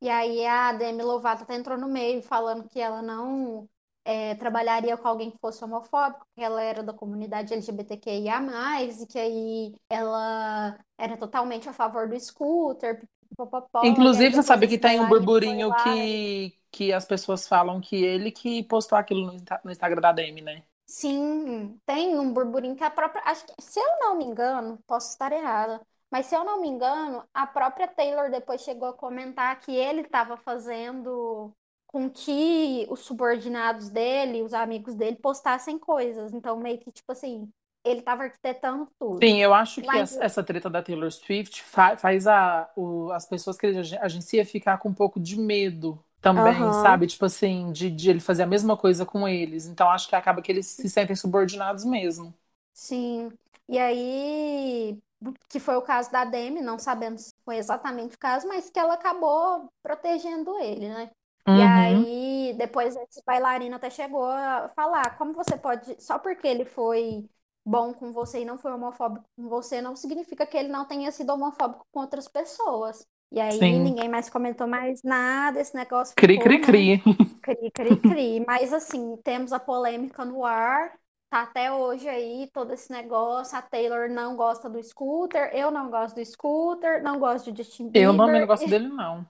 E aí a Demi Lovato até entrou no meio falando que ela não é, trabalharia com alguém que fosse homofóbico, que ela era da comunidade LGBTQIA+, e que aí ela era totalmente a favor do scooter, popopó, Inclusive, você sabe que tem um burburinho que, que as pessoas falam que ele que postou aquilo no, no Instagram da Demi, né? Sim, tem um burburinho que a própria. Acho que, se eu não me engano, posso estar errada, mas se eu não me engano, a própria Taylor depois chegou a comentar que ele estava fazendo com que os subordinados dele, os amigos dele, postassem coisas. Então, meio que, tipo assim, ele estava arquitetando tudo. Sim, eu acho que Mas- essa, treta da Taylor Swift fa- faz a, o- as pessoas que ele ag- agencia ficar com um pouco de medo também, Aham. sabe? Tipo assim, de, de ele fazer a mesma coisa com eles. Então acho que acaba que eles se sentem subordinados mesmo. Sim. E aí, que foi o caso da Demi, não sabemos se foi exatamente o caso, mas que ela acabou protegendo ele, né? E Uhum. aí, depois esse bailarino até chegou a falar, como você pode, só porque ele foi bom com você e não foi homofóbico com você, não significa que ele não tenha sido homofóbico com outras pessoas. E aí Sim. ninguém mais comentou mais nada, esse negócio Cri, ficou, cri, né? cri. Cri, cri, cri. Mas assim, temos a polêmica no ar. Tá até hoje aí todo esse negócio. A Taylor não gosta do scooter, eu não gosto do scooter, não gosto de Justin Eu também Bieber. não gosto dele, não.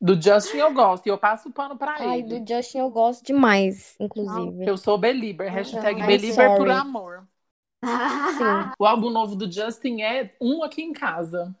Do Justin eu gosto, e eu passo o pano pra Ai, ele. do Justin eu gosto demais, inclusive. Eu sou Belieber, hashtag I'm Belieber por amor. Sim. O álbum novo do Justin é um aqui em casa.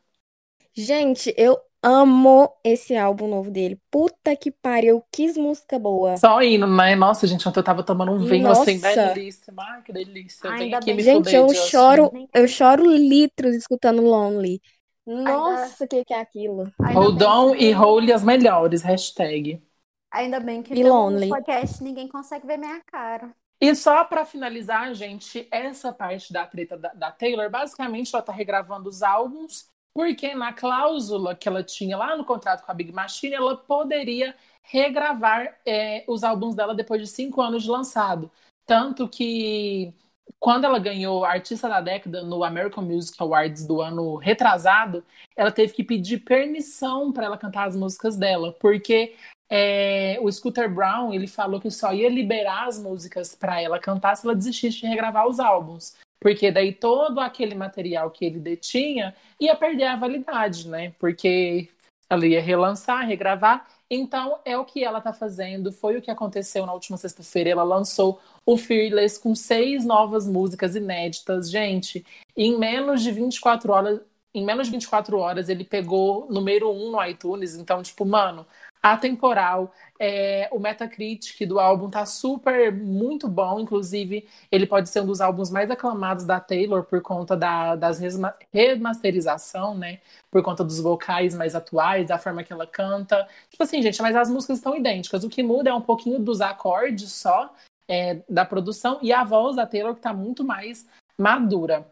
Gente, eu amo esse álbum novo dele. Puta que pariu, que música boa. Só indo, né? Nossa, gente, ontem eu tava tomando um vinho assim, Nossa. belíssimo. Ai, que delícia. Vem Ainda aqui bem. me Gente, fuder, eu choro, eu choro litros escutando Lonely. Nossa, o que que é aquilo? Ainda Hold on que- e hold as melhores, hashtag. Ainda bem que lonely. podcast ninguém consegue ver minha cara. E só pra finalizar, gente, essa parte da treta da, da Taylor, basicamente ela tá regravando os álbuns, porque na cláusula que ela tinha lá no contrato com a Big Machine, ela poderia regravar é, os álbuns dela depois de cinco anos de lançado. Tanto que quando ela ganhou Artista da Década no American Music Awards do ano retrasado, ela teve que pedir permissão para ela cantar as músicas dela, porque é, o Scooter Brown ele falou que só ia liberar as músicas para ela cantar se ela desistisse de regravar os álbuns. Porque daí todo aquele material que ele detinha ia perder a validade, né? Porque ela ia relançar, regravar. Então é o que ela tá fazendo. Foi o que aconteceu na última sexta-feira. Ela lançou o Fearless com seis novas músicas inéditas. Gente, em menos de 24 horas, em menos de 24 horas, ele pegou número um no iTunes. Então, tipo, mano, atemporal. É, o Metacritic do álbum tá super, muito bom. Inclusive, ele pode ser um dos álbuns mais aclamados da Taylor por conta da, das remasterização, né? Por conta dos vocais mais atuais, da forma que ela canta. Tipo assim, gente, mas as músicas estão idênticas. O que muda é um pouquinho dos acordes só, é, da produção, e a voz da Taylor que tá muito mais madura.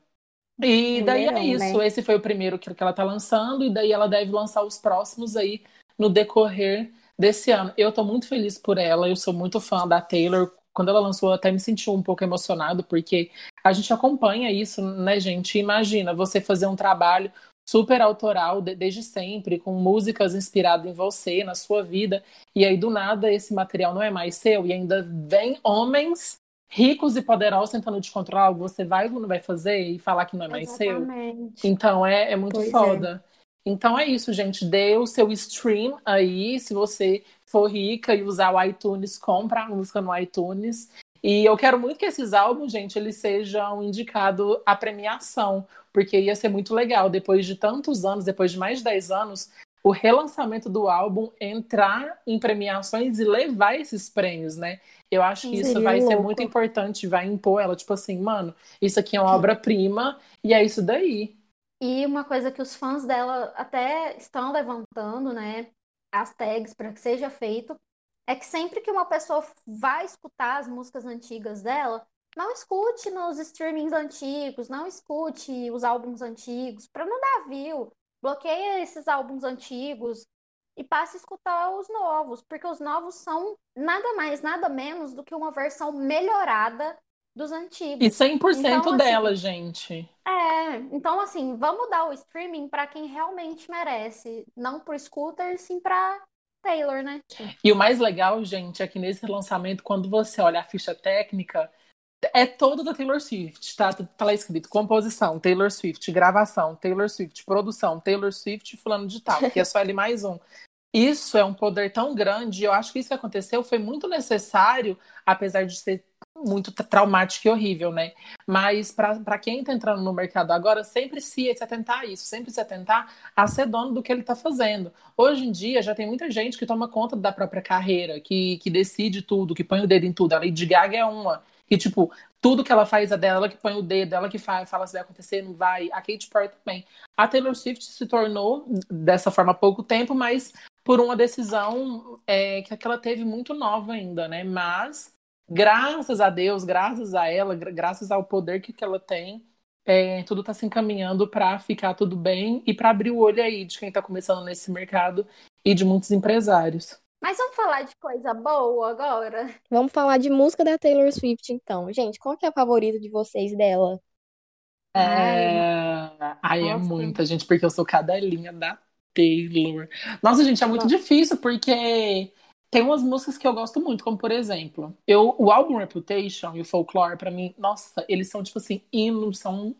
E daí é isso. né? Esse foi o primeiro que, que ela tá lançando, e daí ela deve lançar os próximos aí no decorrer desse ano. Eu tô muito feliz por ela, eu sou muito fã da Taylor. Quando ela lançou, eu até me senti um pouco emocionado, porque a gente acompanha isso, né, gente? Imagina você fazer um trabalho super autoral de- desde sempre, com músicas inspiradas em você, na sua vida, e aí do nada esse material não é mais seu, e ainda vem homens ricos e poderosos tentando te controlar, você vai ou não vai fazer e falar que não é mais seu? Exatamente. Então é, é muito Pois é. Então é isso, gente. Dê o seu stream aí. Se você for rica e usar o iTunes, compra a música no iTunes. E eu quero muito que esses álbuns, gente, eles sejam indicados à premiação, porque ia ser muito legal. Depois de tantos anos, depois de mais de 10 anos, o relançamento do álbum entrar em premiações e levar esses prêmios, né? Eu acho que isso Seria vai ser louco. muito importante, vai impor ela, tipo assim, mano, isso aqui é uma obra-prima e é isso daí. E uma coisa que os fãs dela até estão levantando, né, as tags para que seja feito, é que sempre que uma pessoa vai escutar as músicas antigas dela, não escute nos streamings antigos, não escute os álbuns antigos, para não dar view. Bloqueia esses álbuns antigos e passe a escutar os novos, porque os novos são nada mais, nada menos do que uma versão melhorada dos antigos. E 100% Então, assim, dela, gente. É, então assim, vamos dar o streaming para quem realmente merece, não pro Scooter, sim pra Taylor, né? E o mais legal, gente, é que nesse lançamento, quando você olha a ficha técnica, é toda da Taylor Swift, tá? Tá lá escrito composição, Taylor Swift, gravação, Taylor Swift, produção, Taylor Swift, fulano de tal, que é só ele mais um. Isso é um poder tão grande, eu acho que isso que aconteceu foi muito necessário, apesar de ser muito tra- traumático e horrível, né? Mas para quem está entrando no mercado agora, sempre se, se atentar a isso, sempre se atentar a ser dono do que ele está fazendo. Hoje em dia já tem muita gente que toma conta da própria carreira, que, que decide tudo, que põe o dedo em tudo. A Lady Gaga é uma, que tipo, tudo que ela faz é dela, ela que põe o dedo, ela que faz, fala se vai acontecer, não vai. A Katy Perry também. A Taylor Swift se tornou dessa forma há pouco tempo, mas por uma decisão é, que ela teve muito nova ainda, né? Mas graças a Deus, graças a ela, gra- graças ao poder que, que ela tem, é, tudo está se encaminhando para ficar tudo bem e para abrir o olho aí de quem está começando nesse mercado e de muitos empresários. Mas vamos falar de coisa boa agora? Vamos falar de música da Taylor Swift, então. Gente, qual que é a favorita de vocês dela? É... Ai, é muita, gente, porque eu sou cadelinha da Taylor. Nossa, gente, é muito Nossa. difícil, porque tem umas músicas que eu gosto muito, como por exemplo, eu, o álbum Reputation e o Folklore, pra mim, nossa, eles são, tipo assim, hinos, são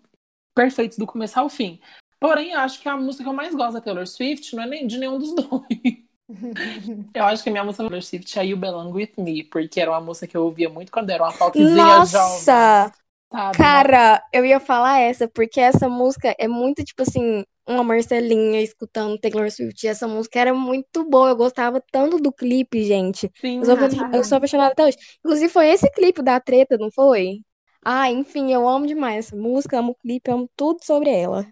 perfeitos do começo ao fim. Porém, acho que a música que eu mais gosto da Taylor Swift não é nem de nenhum dos dois. Eu acho que a minha música da Taylor Swift é You Belong With Me, porque era uma música que eu ouvia muito quando era uma popzinha jovem, Nossa! Sabe? Cara, eu ia falar essa, porque essa música é muito, tipo assim, uma Marcelinha escutando Taylor Swift. Essa música era muito boa, eu gostava tanto do clipe, gente. Sim, Eu sou, apa- eu sou apaixonada até hoje. Inclusive, foi esse clipe da treta, não foi? Ah, enfim, eu amo demais essa música, amo o clipe, amo tudo sobre ela.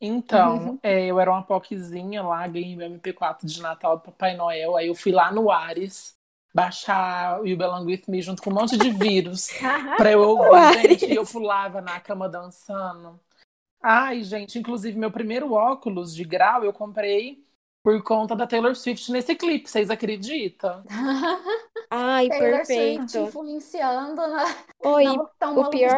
Então, é, eu era uma POCzinha lá, ganhei meu MP4 de Natal do Papai Noel. Aí eu fui lá no Ares baixar o You Belong With Me junto com um monte de vírus pra eu ouvir, gente. E eu pulava na cama dançando. Ai, gente, inclusive meu primeiro óculos de grau eu comprei por conta da Taylor Swift nesse clipe, vocês acreditam? Ai, Taylor Swift perfeito. influenciando na, Oi, na o pior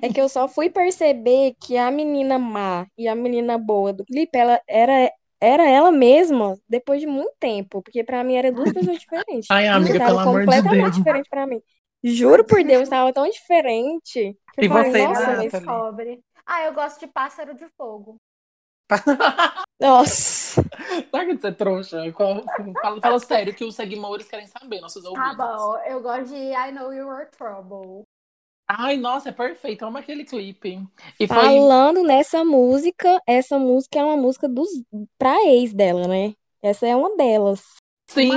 é que eu só fui perceber que a menina má e a menina boa do clipe, ela era, era ela mesma depois de muito tempo, porque pra mim eram duas pessoas diferentes. Ai, amiga, pelo amor de completamente Deus. diferente pra mim. Juro por Deus, estava tão diferente. E falei, você, nossa, descobre. Ah, eu gosto de pássaro de fogo. nossa. Larga de ser trouxa. Fala, fala sério que os seguidores querem saber, nossos Tá ouvintes. bom, eu gosto de I Know You Were Trouble. Ai, nossa, é perfeito. Amo aquele clipe. E foi. Falando nessa música, essa música é uma música dos pra ex dela, né? Essa é uma delas. Sim,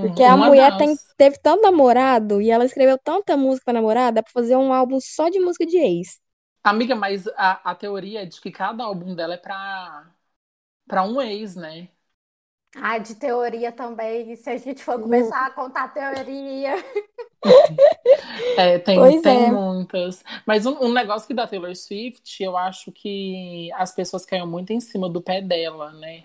Porque a mulher tem, teve tanto namorado e ela escreveu tanta música pra namorada, pra fazer um álbum só de música de ex. Amiga, mas a, a teoria é de que cada álbum dela é pra, pra um ex, né? Ah, de teoria também. Se a gente for Uhum. começar a contar teoria. É, tem, Pois tem é. muitas. Mas um, um negócio que da Taylor Swift, eu acho que as pessoas caem muito em cima do pé dela, né?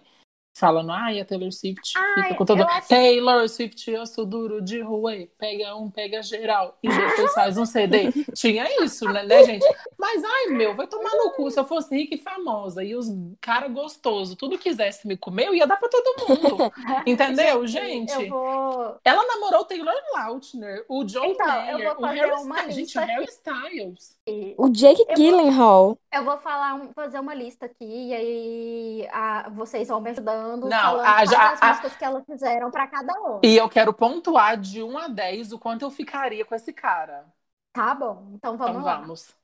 Falando, ai, a Taylor Swift Ai, fica com todo. eu acho- Taylor Swift, eu sou duro de rua, pega um, pega geral, e depois faz um CD. Tinha isso, né, né, gente? Mas, ai, meu, vai tomar no cu. Se eu fosse rica e famosa e os cara gostoso, tudo quisesse me comer, eu ia dar pra todo mundo. Entendeu, gente? Eu vou. Ela namorou o Taylor Lautner, o John Então, Mayer, eu vou o Harry uma Styles. Gente, Harry. Styles. O Jake vou- Gyllenhaal. Eu vou falar, fazer uma lista aqui e aí a- vocês vão me ajudando Não, falando a- quais já- as a- músicas que elas fizeram pra cada um. E eu quero pontuar de 1 a 10 o quanto eu ficaria com esse cara. Tá bom, então vamos então lá. vamos.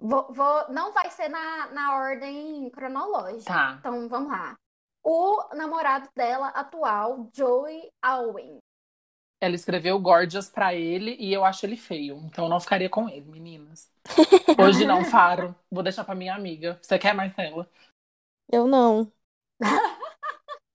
Vou, vou- não vai ser na, na ordem cronológica. Tá. Então vamos lá. O namorado dela atual, Joey Alwyn. Ela escreveu Gorgeous pra ele e eu acho ele feio. Então eu não ficaria com ele, meninas. Hoje não, Faro. Vou deixar pra minha amiga. Você quer, Marcela? Eu não,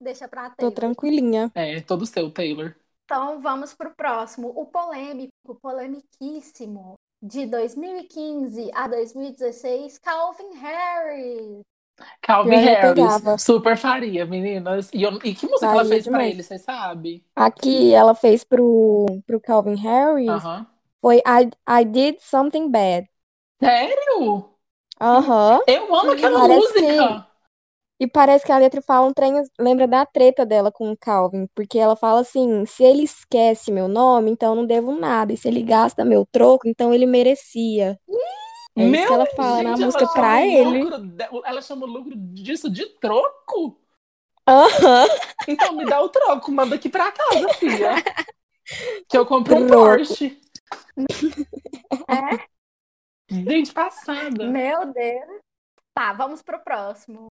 Deixa pra tô Taylor. tranquilinha. É, todo seu, Taylor. Então vamos pro próximo. O polêmico, polemiquíssimo, de 2015 a 2016, Calvin Harris. Calvin Harris. Super faria, meninas. E, eu- e que música ela Faria fez pra demais. ele, você sabe? Aqui ela fez pro, pro Calvin Harris. Aham. Foi I, I Did Something Bad. Sério? Aham. Eu amo aquela Parece música. E parece que a letra fala um trem, lembra da treta dela com o Calvin, porque ela fala assim: se ele esquece meu nome, então eu não devo nada, e se ele gasta meu troco, então ele merecia. É isso Meu, que ela fala na gente, música ela pra chama o ele. lucro Ela chama o lucro disso de troco? Aham. Então me dá o troco, manda aqui pra casa, filha. Que eu compro um Troco. Porsche. É? Gente, passada. Meu Deus. Tá, vamos pro próximo.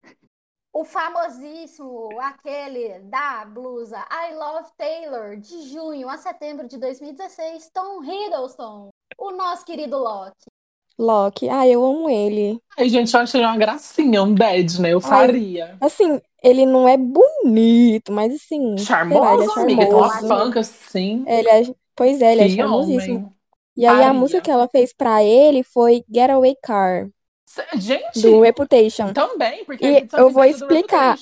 O famosíssimo, aquele da blusa I Love Taylor, de junho a setembro de 2016, Tom Hiddleston, o nosso querido Loki. Loki, ah, eu amo ele. Ai, gente, eu achei uma gracinha, um dead, né? Eu faria. Assim, ele não é bonito, mas assim, sei lá, ele é Charmoso, amiga. Tem uma charmoso. panca assim. Ele é, pois é, ele é Que charmosíssimo. homem. E aí a música que ela fez pra ele foi Getaway Car, Gente, do Reputation. também, porque E eu vou explicar.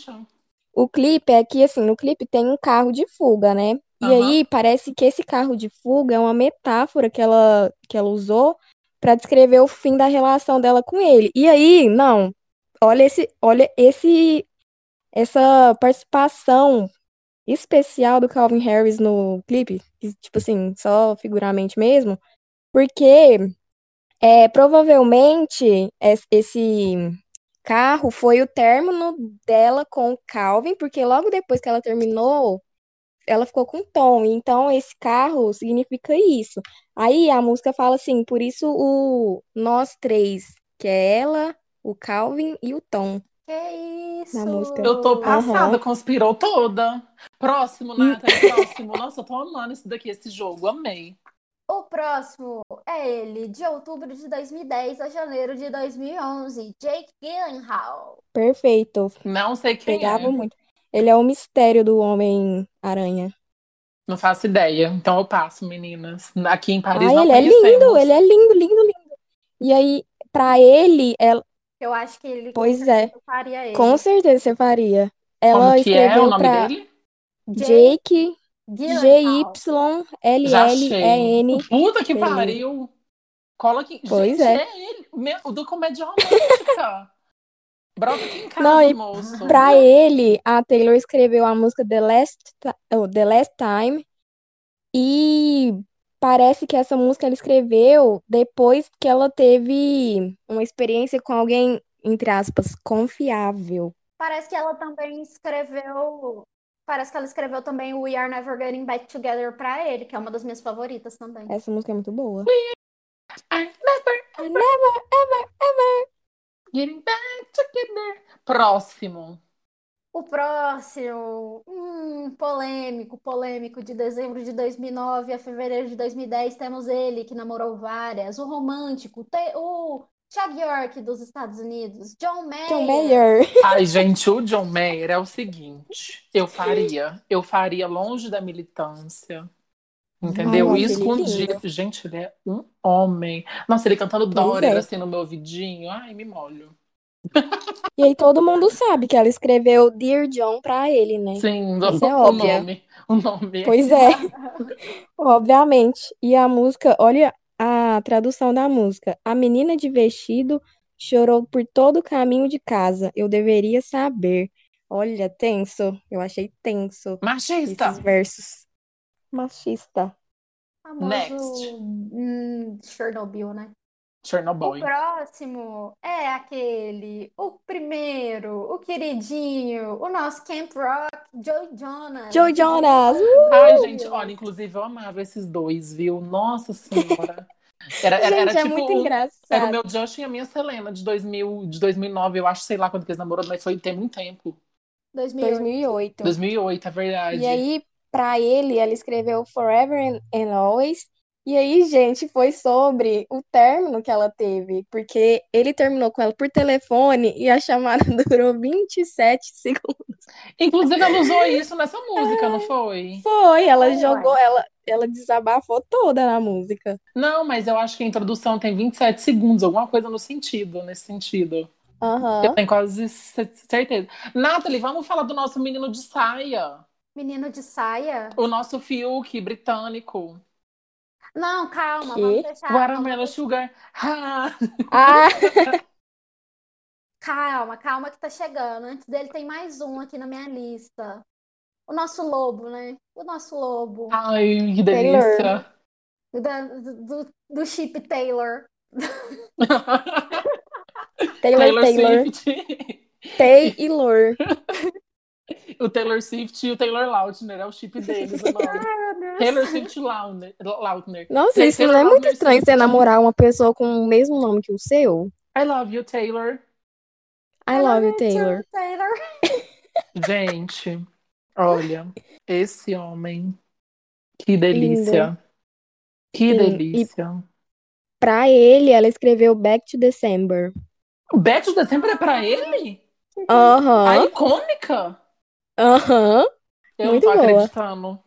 O clipe é que, assim, no clipe tem um carro de fuga, né? E aí parece que esse carro de fuga é uma metáfora que ela, que ela usou pra descrever o fim da relação dela com ele. E aí, não, olha esse, olha esse, essa participação especial do Calvin Harris no clipe, tipo assim, só figuramente mesmo, porque é, provavelmente es- esse carro foi o término dela com o Calvin, porque logo depois que ela terminou, ela ficou com o Tom. Então, esse carro significa isso. Aí a música fala assim, por isso o nós três, que é ela, o Calvin e o Tom. Que isso? Na música. Eu tô passada, Aham. conspirou toda. Próximo. Nathalie, próximo. Nossa, eu tô amando isso daqui, esse jogo, amei. O próximo é ele, de outubro de 2010 a janeiro de 2011, Jake Gyllenhaal. Perfeito. Não sei quem Pegava é. muito. Ele é o mistério do Homem-Aranha. Não faço ideia. Então eu passo, meninas. Aqui em Paris Ah, não ele é lindo, ele é lindo, lindo, lindo. E aí, pra ele, ela, Eu acho que ele Pois é. faria ele. com certeza você faria. Ela Como que é o nome pra dele? Jake. G-Y-L-L-E-N. Puta que pariu. Cola aqui. Pois Gente, é. é ele. Meu, o do comédia romântica. Brota aqui em casa, Não, e moço. Pra ele, a Taylor escreveu a música The Last, oh, The Last Time. E parece que essa música ela escreveu depois que ela teve uma experiência com alguém, entre aspas, confiável. Parece que ela também escreveu. Parece que ela escreveu também o We Are Never Getting Back Together pra ele, que é uma das minhas favoritas também. Essa música é muito boa. I never, I never getting back together. Próximo. O próximo, hum, polêmico, polêmico, de dezembro de 2009 a fevereiro de 2010, temos ele, que namorou várias, o romântico, o Thiago York dos Estados Unidos, John Mayer. John Mayer. Ai, gente, o John Mayer é o seguinte. Eu faria. Eu faria longe da militância. Entendeu? Ai, ele Escondido. Gente, ele é um homem. Nossa, ele cantando Pois Dória é. assim no meu ouvidinho. Ai, me molho. E aí todo mundo sabe que ela escreveu Dear John pra ele, né? Sim, Isso é o óbvio. nome. O nome. Pois é, obviamente. E a música, olha a tradução da música. A menina de vestido chorou por todo o caminho de casa. Eu deveria saber. Olha, tenso. Eu achei tenso Machista. esses versos. Machista. Famoso Next. hum, Chernobyl, né? O Chernobyl. próximo é aquele, o primeiro, o queridinho, o nosso Camp Rock, Joe Jonas. Joe Jonas. Ai, gente, olha, inclusive eu amava esses dois, viu? Nossa Senhora. Era, era, era Gente, é tipo. muito Era o engraçado. meu Justin e a minha Selena de, 2000, de 2009, eu acho, sei lá quando que eles namoraram, mas foi tem muito tempo. 2008. 2008. 2008, é verdade. E aí, pra ele, ela escreveu Forever and, and Always. E aí, gente, foi sobre o término que ela teve, porque ele terminou com ela por telefone e a chamada durou 27 segundos. Inclusive, ela usou isso nessa música, não foi? Foi, ela jogou, ela, ela desabafou toda na música. Não, mas eu acho que a introdução tem 27 segundos, alguma coisa no sentido, nesse sentido. Eu Aham. tenho quase certeza. Nathalie, vamos falar do nosso menino de saia. Menino de saia. O nosso Fiuk britânico. Não, calma, Quê? vamos deixar. Watermelon vamos- Sugar. Ah! Ah, Calma, calma que tá chegando. Antes dele tem mais um aqui na minha lista. O nosso lobo, né? O nosso lobo. Ai, que Taylor. delícia. Da- Do, do, do Chip Taylor. Taylor, Taylor Taylor. Taylor. O Taylor Swift e o Taylor Lautner, é o chip deles, o Deus. Taylor Swift Lautner. Lautner. Nossa, Taylor isso não é muito Lautner estranho Swift. você namorar uma pessoa com o mesmo nome que o seu? I love you, Taylor. I love you, Taylor. Taylor. Gente, olha, esse homem. Que delícia. Que Sim, delícia. Pra ele, ela escreveu Back to December. O Beth de Dezembro é pra ele? A Aham, icônica? Aham, Eu Muito não tô boa. acreditando.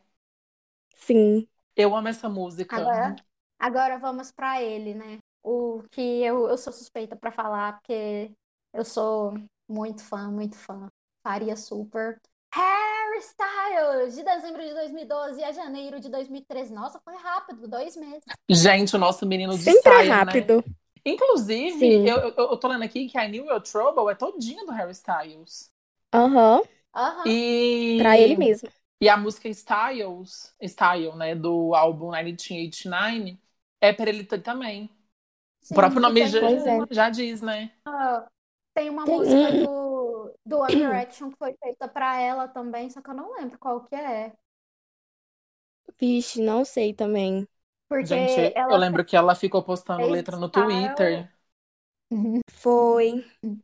sim. Eu amo essa música. Agora, agora vamos pra ele, né? O que eu, eu sou suspeita pra falar, porque eu sou muito fã, muito fã. Faria super. Harry Styles, de dezembro de 2012 a janeiro de 2013. Nossa, foi rápido, dois meses. Gente, o nosso menino de Sempre é saia, né? rápido. Inclusive, Sim. eu, eu, eu tô lendo aqui que a New Your Trouble é todinha do Harry Styles. Aham, Aham. E... pra ele mesmo. E a música Styles, Style, né, do álbum 1989, é pra ele também. Sim, o próprio nome já, é. já diz, né? uma- Tem uma Tem- música do, do One Direction que foi feita pra ela também, só que eu não lembro qual que é. Vixe, não sei também. Porque Gente, ela eu lembro que ela ficou postando letra no. Twitter. Foi.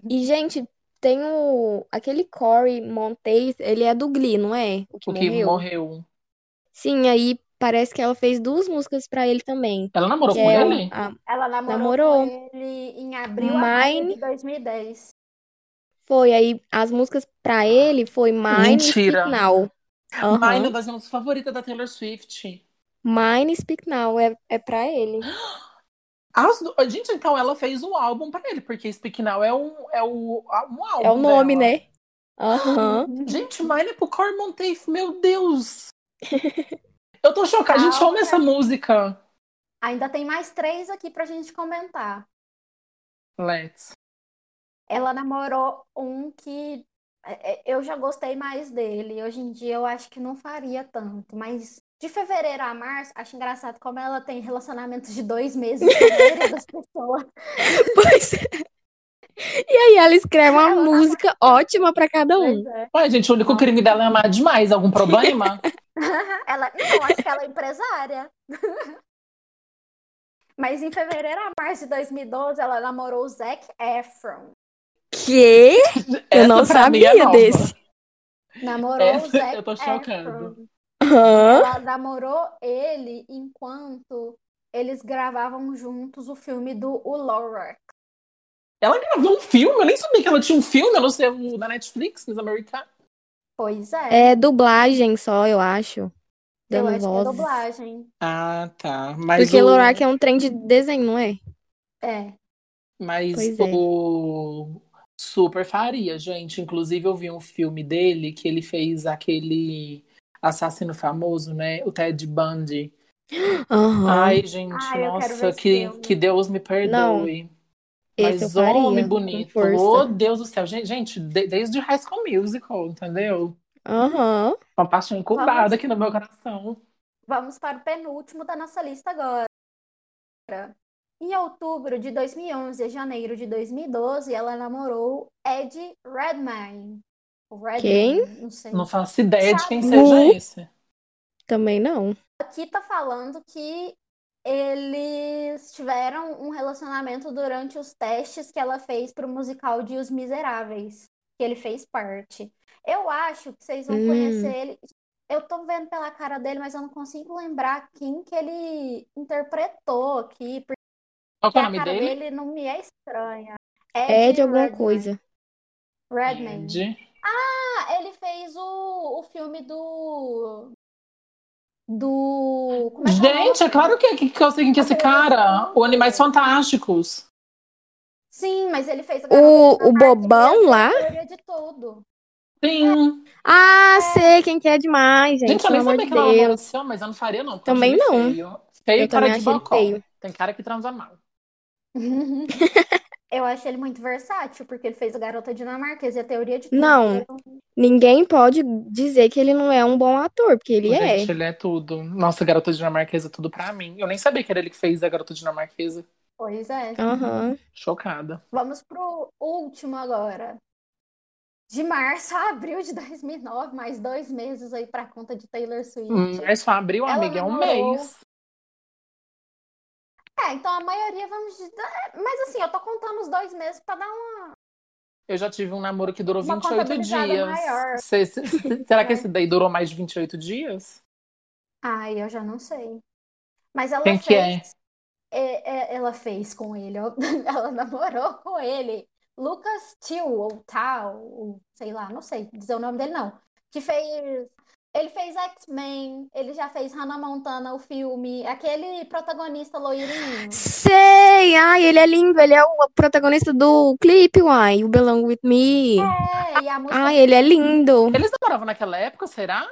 E, gente, tem o... Aquele Corey Monteith, ele é do Glee, não é? O que O que morreu? morreu. Sim, aí parece que ela fez duas músicas pra ele também. Ela namorou com é ele? a- Ela namorou, Namorou. com ele em abril Mine. de 2010. Foi, aí as músicas pra ele foi Mine Mentira. Speak Now. Aham. Mine é uma das minhas favoritas da Taylor Swift. Mine Speak Now é, é pra ele. As du- Gente, então ela fez um álbum pra ele, porque Speak Now é um, é o, um álbum É o nome, dela. né? Aham. Gente, Mine é pro Corey Monteith, meu Deus! Eu tô chocada, gente, Calma. ama essa música. Ainda tem mais três aqui pra gente comentar. Let's. Ela namorou um que é, é, eu já gostei mais dele. Hoje em dia eu acho que não faria tanto. Mas de fevereiro a março, acho engraçado como ela tem relacionamentos de dois meses com a maioria das pessoas. Pois é. E aí ela escreve uma Ela música ótima pra cada um. É. Ué, gente, o único crime dela é amar demais. Algum problema? Ela, não, acho que ela é empresária. Mas em fevereiro a março de 2012, ela namorou o Zac Efron. Que? Eu não Essa é sabia nova. desse. Namorou Essa o Zac eu tô chocando. Efron. Ela namorou ele enquanto eles gravavam juntos o filme do O Lorax. Ela gravou um filme? Eu nem sabia que ela tinha um filme, eu não sei, o da Netflix, nos americanos. Pois é, É dublagem só, eu acho. eu Dando acho que é dublagem. Ah, tá. Mas Porque o... Lorac é um trem de desenho, não é? É. Mas Pois é. o Super faria, gente. Inclusive, eu vi um filme dele que ele fez aquele assassino famoso, né? O Ted Bundy. Aham. Ai, gente, Ai, nossa, esse que, que Deus me perdoe. Esse eu Mas faria. homem bonito, oh Deus do céu. Gente, gente, de- desde High School Musical, entendeu? Aham. Uma paixão incubada aqui no meu coração. Vamos para o penúltimo da nossa lista agora. Em outubro de 2011 a janeiro de 2012, ela namorou Ed Redmayne. Quem? Não sei. Não faço ideia de quem Sabe? seja Uhum. esse. Também não. Aqui tá falando que eles tiveram um relacionamento durante os testes que ela fez pro musical de Os Miseráveis, que ele fez parte. Eu acho que vocês vão Hum. conhecer ele. Eu tô vendo pela cara dele, mas eu não consigo lembrar quem que ele interpretou aqui, porque Qual que é o a nome cara dele? dele não me é estranha. É de alguma Redmayne. coisa. Redmayne. Ed. Ah, ele fez o, o filme do. Do. Como é que é o? Gente, é claro que, que, que eu sei quem que é esse cara. O Animais Fantásticos. Sim, mas ele fez a O, o Fantástica bobão lá? De tudo. Sim. Ah, sei quem que é demais, gente. Gente, eu nem sabia de que ela esse homem, mas eu não faria, não. Também é não. Feio. Feio Eu cara de bocó. Tem cara que transa mal. Eu acho ele muito versátil, porque ele fez a garota dinamarquesa e a teoria de tudo. Não. Eu- Ninguém pode dizer que ele não é um bom ator, porque ele é. Gente, ele é tudo. Nossa, garota dinamarquesa, tudo pra mim. Eu nem sabia que era ele que fez a garota dinamarquesa. Pois é. Aham. Chocada. Vamos pro último agora. De março a abril de 2009, mais dois meses aí pra conta de Taylor Swift. Hum, Mas só abriu, Ela amiga, é um mês. É, então a maioria vamos dizer. Mas assim, eu tô contando os dois meses pra dar um. Eu já tive um namoro que durou Uma 28 contabilizada dias. maior. Cê- cê- cê- será que É. esse daí durou mais de 28 dias? Ai, eu já não sei. Mas ela Quem que é? fez. é, é, ela fez com ele, ela namorou com ele. Lucas Till, ou Tal, ou sei lá, não sei dizer o nome dele, não. Que fez. Ele fez X-Men, ele já fez Hannah Montana, o filme, aquele protagonista loirinho. Sei! Ai, ele é lindo. Ele é o protagonista do clipe, uai. O Belong With Me. É, e a música. Ai, ele é lindo. Eles namoravam naquela época, será?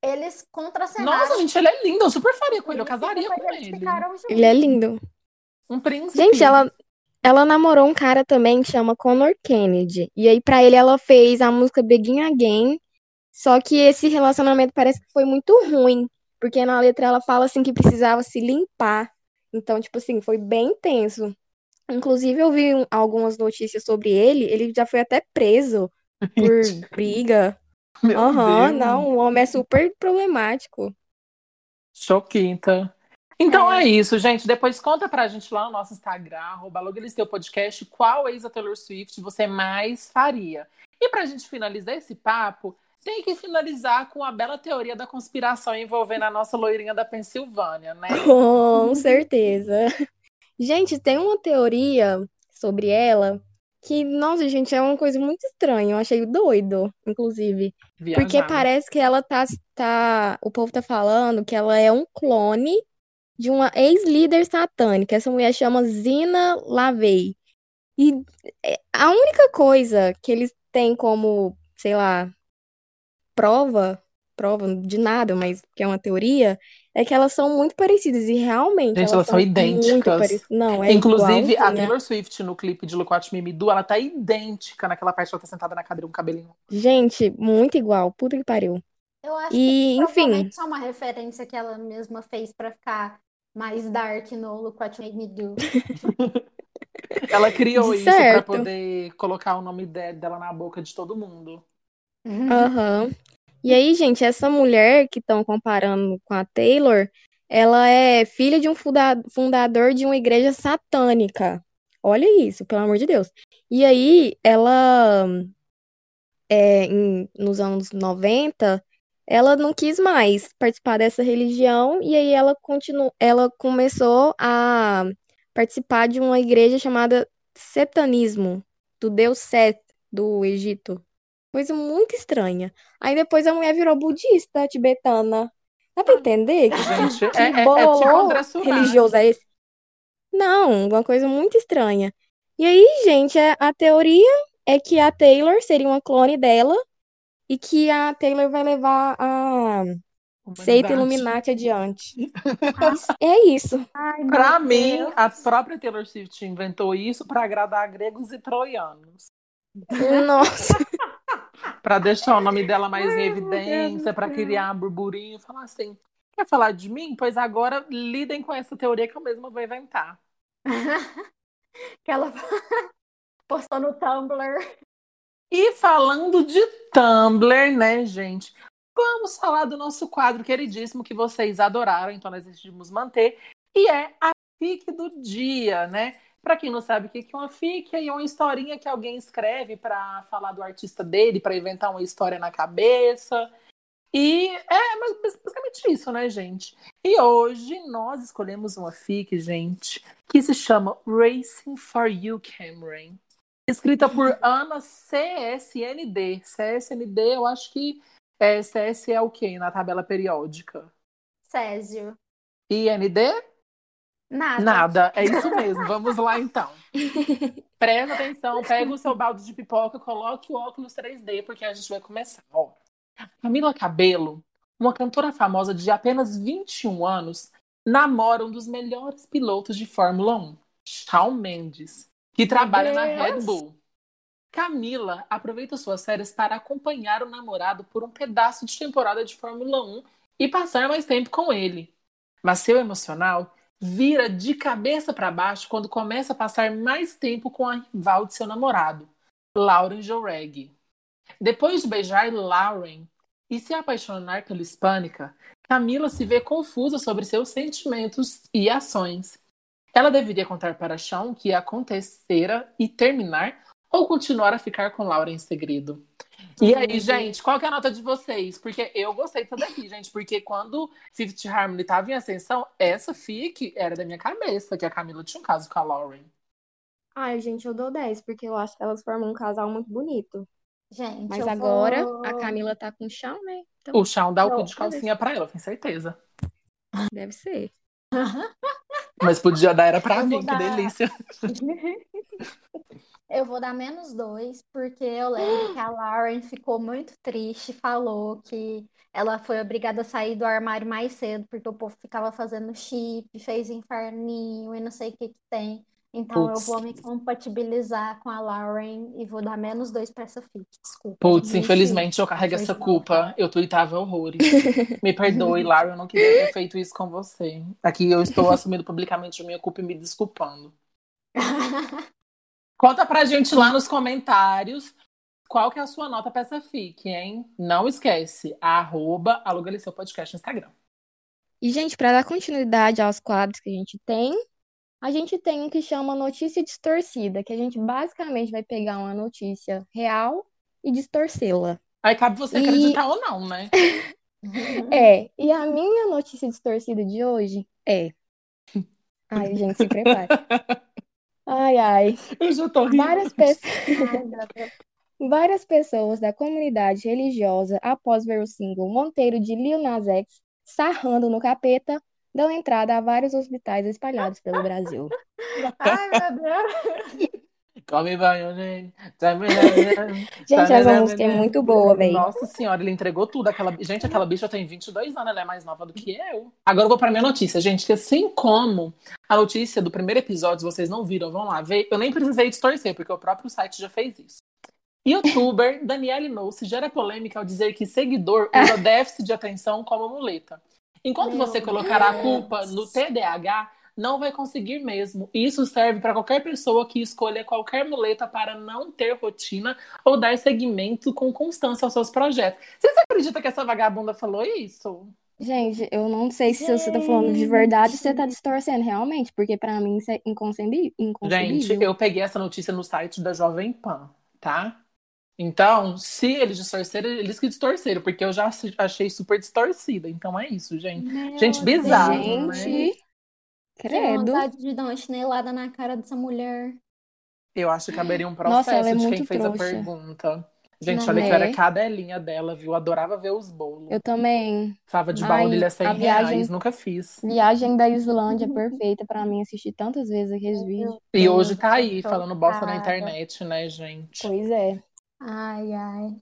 Eles contracenaram. Nossa, gente, ele é lindo. Eu super faria com ele. Eu casaria com eles ele. Ele é lindo. Um príncipe. Gente, ela, ela namorou um cara também que chama Connor Kennedy. E aí, pra ele, ela fez a música Begin Again. Só que esse relacionamento parece que foi muito ruim. Porque na letra ela fala assim que precisava se limpar. Então, tipo assim, foi bem intenso. Inclusive, eu vi um- algumas notícias sobre ele. Ele já foi até preso por briga. Aham, Deus. não, o homem é super problemático. Choquita. Então é. É. isso, gente. Depois conta pra gente lá no nosso Instagram, arroba Logalisteu Podcast, qual ex da Taylor Swift você mais faria. E pra gente finalizar esse papo, tem que finalizar com a bela teoria da conspiração envolvendo a nossa loirinha da Pensilvânia, né? Com certeza. Gente, tem uma teoria sobre ela que, nossa, gente, é uma coisa muito estranha. Eu achei doido, inclusive. Porque Viajada. parece que ela tá, tá. O povo tá falando que ela é um clone de uma ex-líder satânica. Essa mulher chama Zina Lavey. E é, a única coisa que eles têm como, sei lá, prova, prova de nada, mas que é uma teoria, é que elas são muito parecidas. E realmente Gente, elas são muito idênticas. parecidas. Não, é Inclusive, a igualzinha. Taylor Swift no clipe de Look What Me Me Do, ela tá idêntica naquela parte que ela tá sentada na cadeira com o cabelinho. Gente, muito igual. Puta que pariu. Eu acho que E, enfim, só uma referência que ela mesma fez pra ficar mais dark no Look What Made Me Do. Ela criou De isso pra certo. poder colocar o nome de- dela na boca de todo mundo. Aham. E aí, gente, essa mulher que estão comparando com a Taylor, ela é filha de um funda- fundador de uma igreja satânica. Olha isso, pelo amor de Deus. E aí, ela, é, em- nos anos 90, ela não quis mais participar dessa religião, e aí ela continuou, ela começou a participar de uma igreja chamada Setanismo, do deus Set, do Egito. Coisa muito estranha. Aí depois a mulher virou budista tibetana. Dá pra entender? Que, Gente, que é, é, é tipo bololô religioso é esse? Não, uma coisa muito estranha. E aí, gente, é- a teoria é que a Taylor seria uma clone dela e que a Taylor vai levar a seita. Illuminati adiante. É isso. Ai, Pra meu mim, Deus. a própria Taylor Swift inventou isso pra agradar gregos e troianos. Nossa. Pra deixar o nome dela mais em Ai, meu evidência, céu. criar burburinho, falar assim: quer falar de mim? Pois agora lidem com essa teoria que eu mesma vou inventar. que ela postou no Tumblr. E falando de Tumblr, né, gente? Vamos falar do nosso quadro queridíssimo que vocês adoraram, então nós decidimos manter, e é a FIC do dia, né? Pra quem não sabe o que é uma FIC, é uma historinha que alguém escreve pra falar do artista dele, pra inventar uma história na cabeça. E é mas basicamente isso, né, gente? E hoje nós escolhemos uma FIC, gente, que se chama Racing for You, Cameron. Escrita por Ana CSND. CSND, eu acho que é, CS é o quê na tabela periódica? Césio. IND? Nada. Nada, é isso mesmo. Vamos lá então. Presta atenção, pega o seu balde de pipoca, coloque o óculos 3D, porque a gente vai começar. Ó, Camila Cabelo uma cantora famosa de apenas 21 anos, namora um dos melhores pilotos de Fórmula 1, Shawn Mendes, que trabalha na Red Bull. Camila aproveita suas férias para acompanhar o namorado por um pedaço de temporada de Fórmula 1 e passar mais tempo com ele. Mas seu emocional vira de cabeça para baixo quando começa a passar mais tempo com a rival de seu namorado, Lauren Joreg. Depois de beijar Lauren e se apaixonar pela hispânica, Camila se vê confusa sobre seus sentimentos e ações. Ela deveria contar para Sean o que acontecera e terminar, ou continuar a ficar com Laura em segredo? E aí, gente, qual que é a nota de vocês? Porque eu gostei disso daqui, gente. Porque quando Fifth Harmony estava em ascensão, essa fic era da minha cabeça, que a Camila tinha um caso com a Lauren. Ai, gente, eu dou 10, porque eu acho que elas formam um casal muito bonito. Gente, Mas agora vou... a Camila tá com o Shawn, né? Então, O Shawn dá o cu de calcinha pra ela, tenho certeza. deve ser. Mas podia dar era pra Eu mim, que dar- delícia. Eu vou dar menos dois, porque eu lembro que a Lauren ficou muito triste, falou que ela foi obrigada a sair do armário mais cedo, porque o povo ficava fazendo chip, fez inferninho e não sei o que que tem. Então eu Putz. vou me compatibilizar com a Lauren e vou dar menos dois pra essa fic. Desculpa. Putz, gente. infelizmente eu carrego essa culpa. Eu tuitava horrores. Me perdoe, Lara, eu não queria ter feito isso com você. Aqui eu estou assumindo publicamente a minha culpa e me desculpando. Conta pra gente lá nos comentários qual que é a sua nota pra essa fic, hein? Não esquece, arroba Aluga Liceu Podcast no Instagram. E, gente, para dar continuidade aos quadros que a gente tem, a gente tem um que chama Notícia Distorcida, que a gente basicamente vai pegar uma notícia real e distorcê-la. Aí cabe você E- acreditar ou não, né? É, e a minha notícia distorcida de hoje é. Ai, gente, se prepare. Ai, ai. Eu já tô rindo. Várias Deus. Várias pessoas da comunidade religiosa, após ver o single Monteiro de Lil Nas X sarrando no capeta, dão entrada a vários hospitais espalhados pelo Brasil. Ai, meu Deus. Come banho, gente. Gente, essa música é muito boa, velho. Nossa senhora, ele entregou tudo. Aquela... Gente, aquela bicha tem 22 anos, ela é mais nova do que eu. Agora eu vou para minha notícia, gente, que assim como a notícia do primeiro episódio, se vocês não viram, vão lá ver. Eu nem precisei distorcer, porque o próprio site já fez isso. Youtuber Daniele Noce gera polêmica ao dizer que seguidor usa déficit de atenção como muleta. Enquanto Meu você colocar a Deus. culpa no TDAH, não vai conseguir mesmo. E isso serve para qualquer pessoa que escolha qualquer muleta para não ter rotina ou dar seguimento com constância aos seus projetos. Vocês acreditam que essa vagabunda falou isso? Gente, eu não sei se você tá falando de verdade ou se você tá distorcendo realmente, porque pra mim isso é inconcebível. Gente, inconcebível. eu peguei essa notícia no site da Jovem Pan, tá? Então, se eles distorceram, eles que distorceram, porque eu já achei super distorcida. Então é isso, gente. Meu Gente, bizarro, Deus. né? Que credo. vontade de dar uma chinelada na cara dessa mulher. Eu acho que caberia um Nossa, ela processo é de quem muito fez a trouxa. pergunta. Gente, Não olha que eu é? era cadelinha dela, viu? Adorava ver os bolos. Eu também. Fava de Ai, baunilha 100 a viagem- reais, nunca fiz. Viagem da Islândia perfeita pra mim, assisti tantas vezes aqueles vídeos. E hoje tá aí, falando bosta na chocada. internet, né, gente? Pois é. Ai, ai.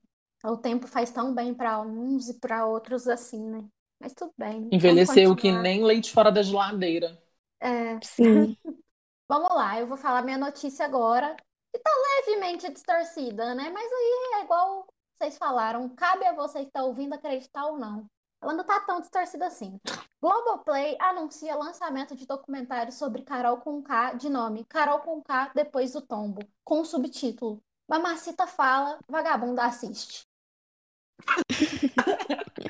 O tempo faz tão bem pra uns e pra outros assim, né? Mas tudo bem. Vamos Envelheceu que continuar. nem leite fora da geladeira. É, Sim. vamos lá, eu vou falar minha notícia agora, que tá levemente distorcida, né? Mas aí é igual vocês falaram, cabe a você que tá ouvindo acreditar ou não. Ela não tá tão distorcida assim. Globoplay anuncia lançamento de documentário sobre Carol Conká, de nome Carol Conká depois do tombo, com o subtítulo Mamacita fala, vagabunda assiste.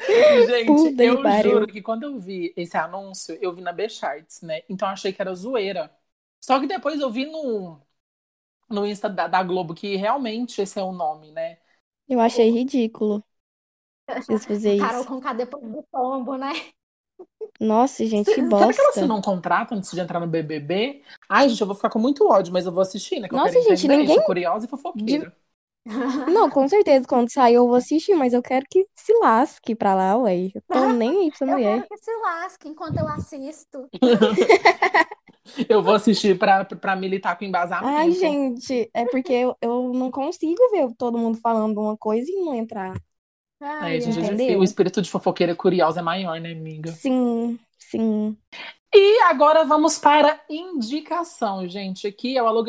Gente, eu juro que quando eu vi esse anúncio, eu vi na B-Charts, né? Então eu achei que era zoeira. Só que depois eu vi no, no Insta da, da Globo que realmente esse é o nome, né? Eu achei ridículo eles fazer Carol isso. Conká depois do tombo, né? Nossa, gente, que Será que ela bosta. assinou um contrato antes de entrar no BBB? Ai, gente, eu vou ficar com muito ódio, mas eu vou assistir, né? Que eu Nossa, quero gente, ninguém- sou curiosa e fofoqueira. Não, com certeza, quando sair eu vou assistir, mas eu quero que se lasque pra lá, ué. Eu tô nem aí pra essa Eu mulher. quero que se lasque enquanto eu assisto. Eu vou assistir pra, pra militar com embasamento. Ai, gente, é porque eu, eu não consigo ver todo mundo falando uma coisa e não entrar. Ai, É, gente, o espírito de fofoqueira curiosa é maior, né, amiga? Sim, sim. E agora vamos para indicação, gente. Aqui é o Alô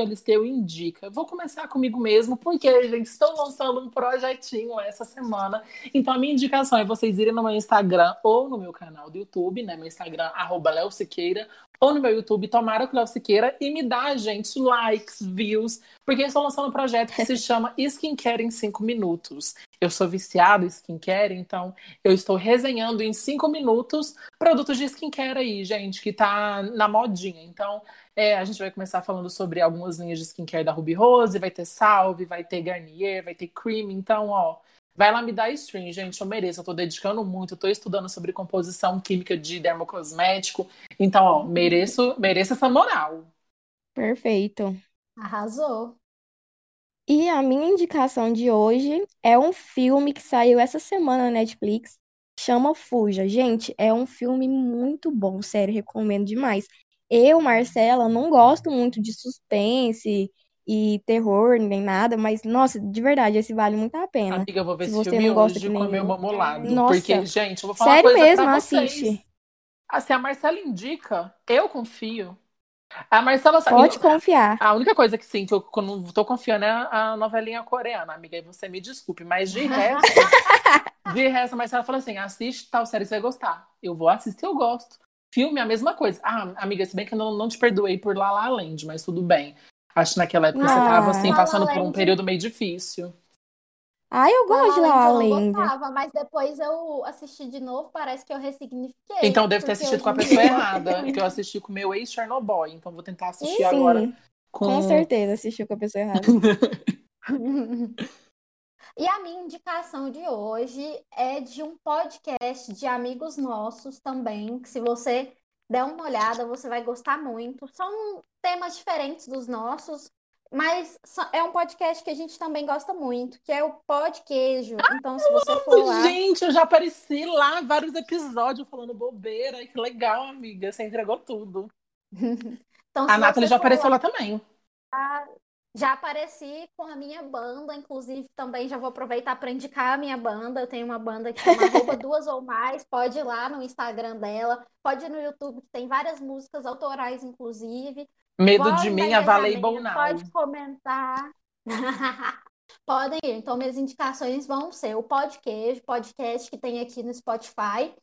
Indica. Vou começar comigo mesmo, porque, gente, estou lançando um projetinho essa semana. Então, a minha indicação é vocês irem no meu Instagram ou no meu canal do YouTube, né? Meu Instagram, arroba Léo Siqueira, ou no meu YouTube, Tomara com Léo Siqueira, e me dá, gente, likes, views, porque eu estou lançando um projeto que se chama Skincare em 5 Minutos. Eu sou viciada em skincare, então eu estou resenhando em 5 minutos produtos de skincare aí, gente, que tá na modinha. Então, é, a gente vai começar falando sobre algumas linhas de skincare da Ruby Rose, vai ter Salve, vai ter Garnier, vai ter Cream. Então, ó, vai lá me dar stream, gente, eu mereço. Eu tô dedicando muito, eu tô estudando sobre composição química de dermocosmético. Então, ó, mereço, mereço essa moral. Perfeito. Arrasou. E a minha indicação de hoje é um filme que saiu essa semana na Netflix, chama Fuja. Gente, é um filme muito bom, sério, recomendo demais. Eu, Marcela, não gosto muito de suspense e terror, nem nada, mas, nossa, de verdade, esse vale muito a pena. Amiga, eu vou ver Se esse você filme não gosta hoje que com nem o meu eu. mamolado. Nossa, Porque, gente, eu vou falar uma sério coisa mesmo, pra vocês. assiste. Ah, se a Marcela indica, eu confio. A Marcela sabe. Pode confiar. A única coisa que sim, que eu quando tô confiando é a novelinha coreana, amiga. E você me desculpe, mas de resto, de resto, a Marcela fala assim: assiste tal série, você vai gostar. Eu vou assistir, eu gosto. Filme, a mesma coisa. Ah, amiga, se bem que eu não, não te perdoei por La La Land, mas tudo bem. Acho que naquela época você tava assim, Ah, passando por um período meio difícil. ai, eu gosto de La La La Land eu Land. gostava, mas depois eu assisti de novo, parece que eu ressignifiquei. Então eu devo ter Porque assistido com a em pessoa dia errada, gosto que eu assisti com o meu ex-Chernobyl. Então vou tentar assistir agora com com. certeza assistiu com a pessoa errada. E a minha indicação de hoje é de um podcast de amigos nossos também, que se você der uma olhada, você vai gostar muito. São temas diferentes dos nossos, mas é um podcast que a gente também gosta muito, que é o Podqueijo. Então, se você for lá, Gente, eu já apareci lá vários episódios falando bobeira. Que legal, amiga. Você entregou tudo. então A Nathalie já apareceu lá, lá também. Já apareci com a minha banda, inclusive também já vou aproveitar para indicar a minha banda. Eu tenho uma banda que chama arroba duas ou mais. Pode ir lá no Instagram dela, pode ir no YouTube, que tem várias músicas autorais, inclusive. Medo de mim, available engajamento, now. pode comentar. Podem ir. Então, minhas indicações vão ser o Podqueijo, podcast que tem aqui no Spotify,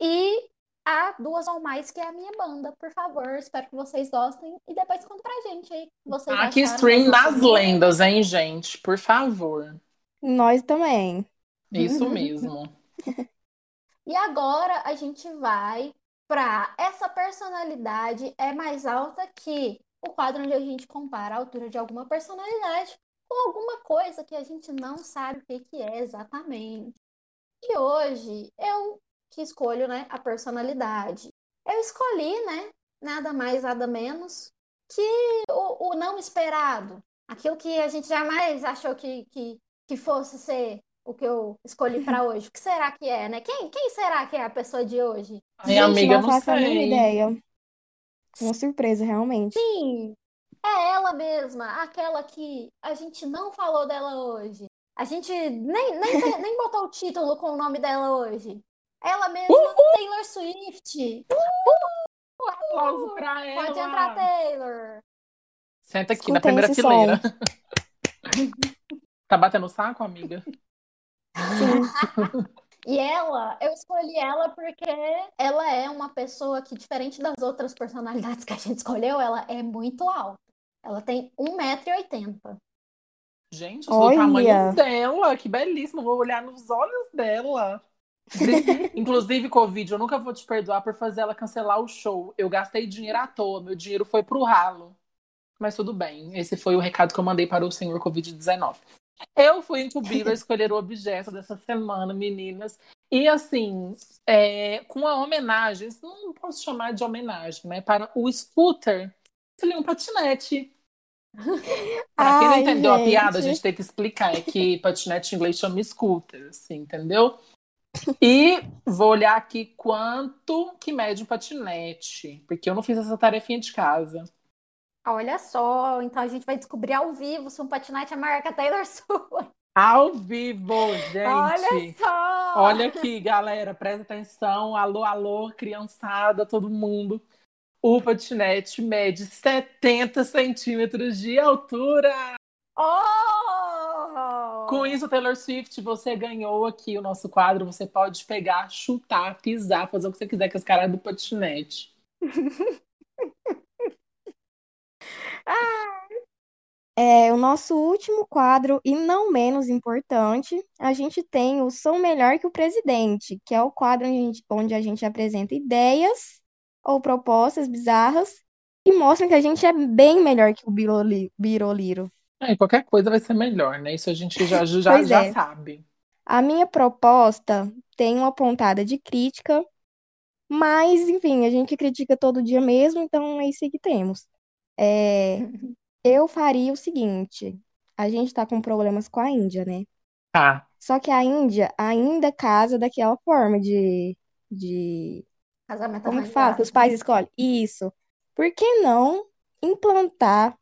e a Duas ou Mais, que é a minha banda. Por favor, espero que vocês gostem. E depois conta pra gente aí vocês Ah, que stream das lendas, hein, gente? Por favor. Nós também. Isso mesmo. E agora a gente vai para essa personalidade é mais alta que o quadro onde a gente compara a altura de alguma personalidade com alguma coisa que a gente não sabe o que é exatamente. E hoje eu que escolho, né, a personalidade. Eu escolhi, né, nada mais, nada menos que o, o não esperado. Aquilo que a gente jamais achou que, que, que fosse ser o que eu escolhi para hoje. O que será que é, né? Quem, quem será que é a pessoa de hoje? Ai, Gente, amiga, não não faço a mínima sei. ideia. Uma surpresa, realmente. Sim, é ela mesma, aquela que a gente não falou dela hoje. A gente nem, nem, nem botou o título com o nome dela hoje. Ela mesma, Taylor Swift. Aplauso pra Pode ela. entrar, Taylor. Senta aqui na primeira fileira. Tá batendo saco, amiga? Sim. E ela, eu escolhi ela porque ela é uma pessoa que, diferente das outras personalidades que a gente escolheu, ela é muito alta. Ela tem 1,80m. Gente, Olha. tamanho dela. Que belíssimo. Vou olhar nos olhos dela. Inclusive, Covid, eu nunca vou te perdoar por fazer ela cancelar o show. Eu gastei dinheiro à toa. Meu dinheiro foi pro ralo. Mas tudo bem. Esse foi o recado que eu mandei para o senhor Covid-19. Eu fui incumbida a escolher o objeto dessa semana, meninas. E assim, é, com a homenagem, não posso chamar de homenagem, né? Para o scooter, ele é um patinete. Para quem não entendeu a piada, a gente. gente tem que explicar. É que patinete em inglês chama scooter, assim, entendeu? E vou olhar aqui quanto que mede um patinete, porque eu não fiz essa tarefinha de casa. Olha só, então a gente vai descobrir ao vivo se um patinete é maior que a Taylor Swift. Ao vivo, Olha gente! só! Olha aqui, galera, presta atenção. Alô, alô, criançada, todo mundo. O patinete mede 70 centímetros de altura. Oh! Com isso, Taylor Swift, você ganhou aqui o nosso quadro. Você pode pegar, chutar, pisar, fazer o que você quiser com as caras do patinete. É, o nosso último quadro, e não menos importante, a gente tem o Sou Melhor que o Presidente, que é o quadro onde a gente, onde a gente apresenta ideias ou propostas bizarras e mostram que a gente é bem melhor que o Biroli- Biroliro. É, qualquer coisa vai ser melhor, né? Isso a gente já, já, Pois já é. sabe. A minha proposta tem uma pontada de crítica, mas, enfim, a gente critica todo dia mesmo, então é isso aí que temos. É, eu faria o seguinte: a gente tá com problemas com a Índia, né? Tá. Só que a Índia ainda casa daquela forma de, de... Casamento Como que fala? Que os pais escolhem? Isso. Por que não implantar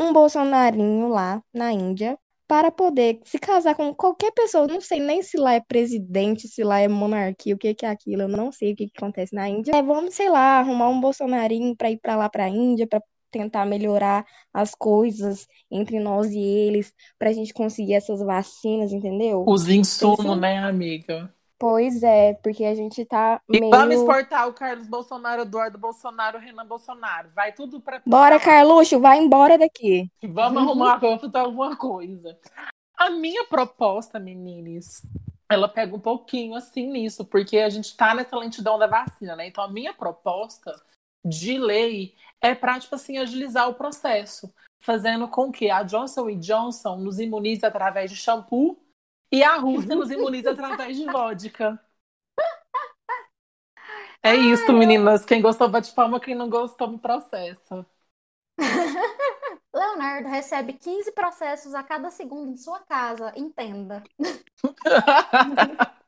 um bolsonarinho lá na Índia para poder se casar com qualquer pessoa? Não sei nem se lá é presidente, se lá é monarquia, o que que é aquilo, eu não sei o que que acontece na Índia. É, vamos, sei lá, arrumar um bolsonarinho para ir para lá para a Índia, para tentar melhorar as coisas entre nós e eles, para a gente conseguir essas vacinas, entendeu? Os insumos, né, amiga? Pois é, porque a gente tá E meio. vamos exportar o Carlos Bolsonaro, Eduardo Bolsonaro, Renan Bolsonaro. Vai tudo pra. Bora, Carluxo, vai embora daqui. Vamos arrumar vamos alguma coisa. A minha proposta, meninas, ela pega um pouquinho assim nisso, porque a gente tá nessa lentidão da vacina, né? Então a minha proposta de lei é para, tipo assim, agilizar o processo, fazendo com que a Johnson Johnson nos imunize através de shampoo e a Rússia nos imunize através de vodka. É isso, meninas. Quem gostou, bate palma. Quem não gostou, me processa. Leonardo recebe 15 processos a cada segundo em sua casa, entenda.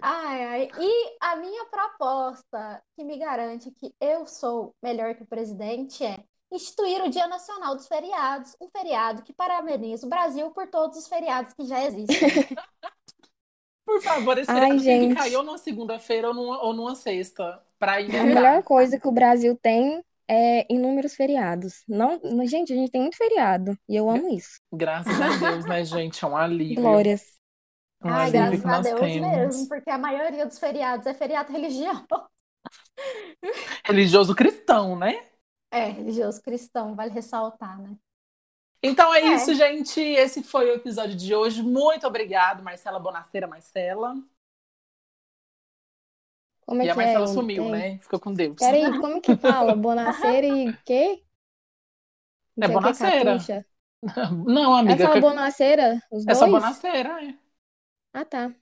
Ai, ai. E a minha proposta que me garante que eu sou melhor que o presidente é instituir o Dia Nacional dos Feriados, um feriado que parabeniza o Brasil por todos os feriados que já existem. Por favor, esse Ai, gente. cair ou numa segunda-feira ou numa, ou numa sexta. Pra A melhor coisa que o Brasil tem é inúmeros feriados. Não, mas, gente, a gente tem muito feriado e eu amo isso. Graças a Deus, né, gente? É um alívio. Glórias. Um Ai, alívio graças a Deus temos. mesmo, porque a maioria dos feriados é feriado religioso. Religioso cristão, né? É, religioso cristão, vale ressaltar, né? Então é, É. isso, gente. Esse foi o episódio de hoje. Muito obrigado, Marcela Bonaceira, Marcela. Como é e a que é? Marcela o- sumiu, tem- né? Ficou com Deus. Peraí, como que fala? Bonaceira e quê? É que, Bonaceira. Não, É amiga. só que- Bonaceira? Os É só? Bonaceira, é. Ah, tá.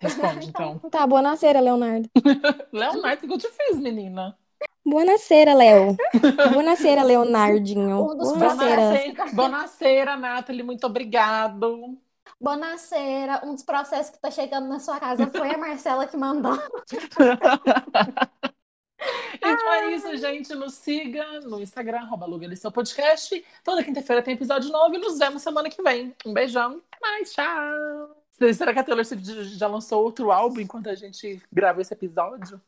Responde, então. Tá, Bonaceira, Leonardo. Leonardo, o que eu te fiz, menina? Bonaceira, Léo. Bonaceira, Leonardinho. Um. Bonaceira, Bonaceira, Nathalie, muito obrigado. Bonaceira, um dos processos que tá chegando na sua casa foi a Marcela que mandou. Então é isso, gente. Nos siga no Instagram, arroba Luga Liceu Podcast. Toda quinta-feira tem episódio novo e nos vemos semana que vem. Um beijão. Mas tchau. Será que a Taylor Swift já lançou outro álbum enquanto a gente grava esse episódio?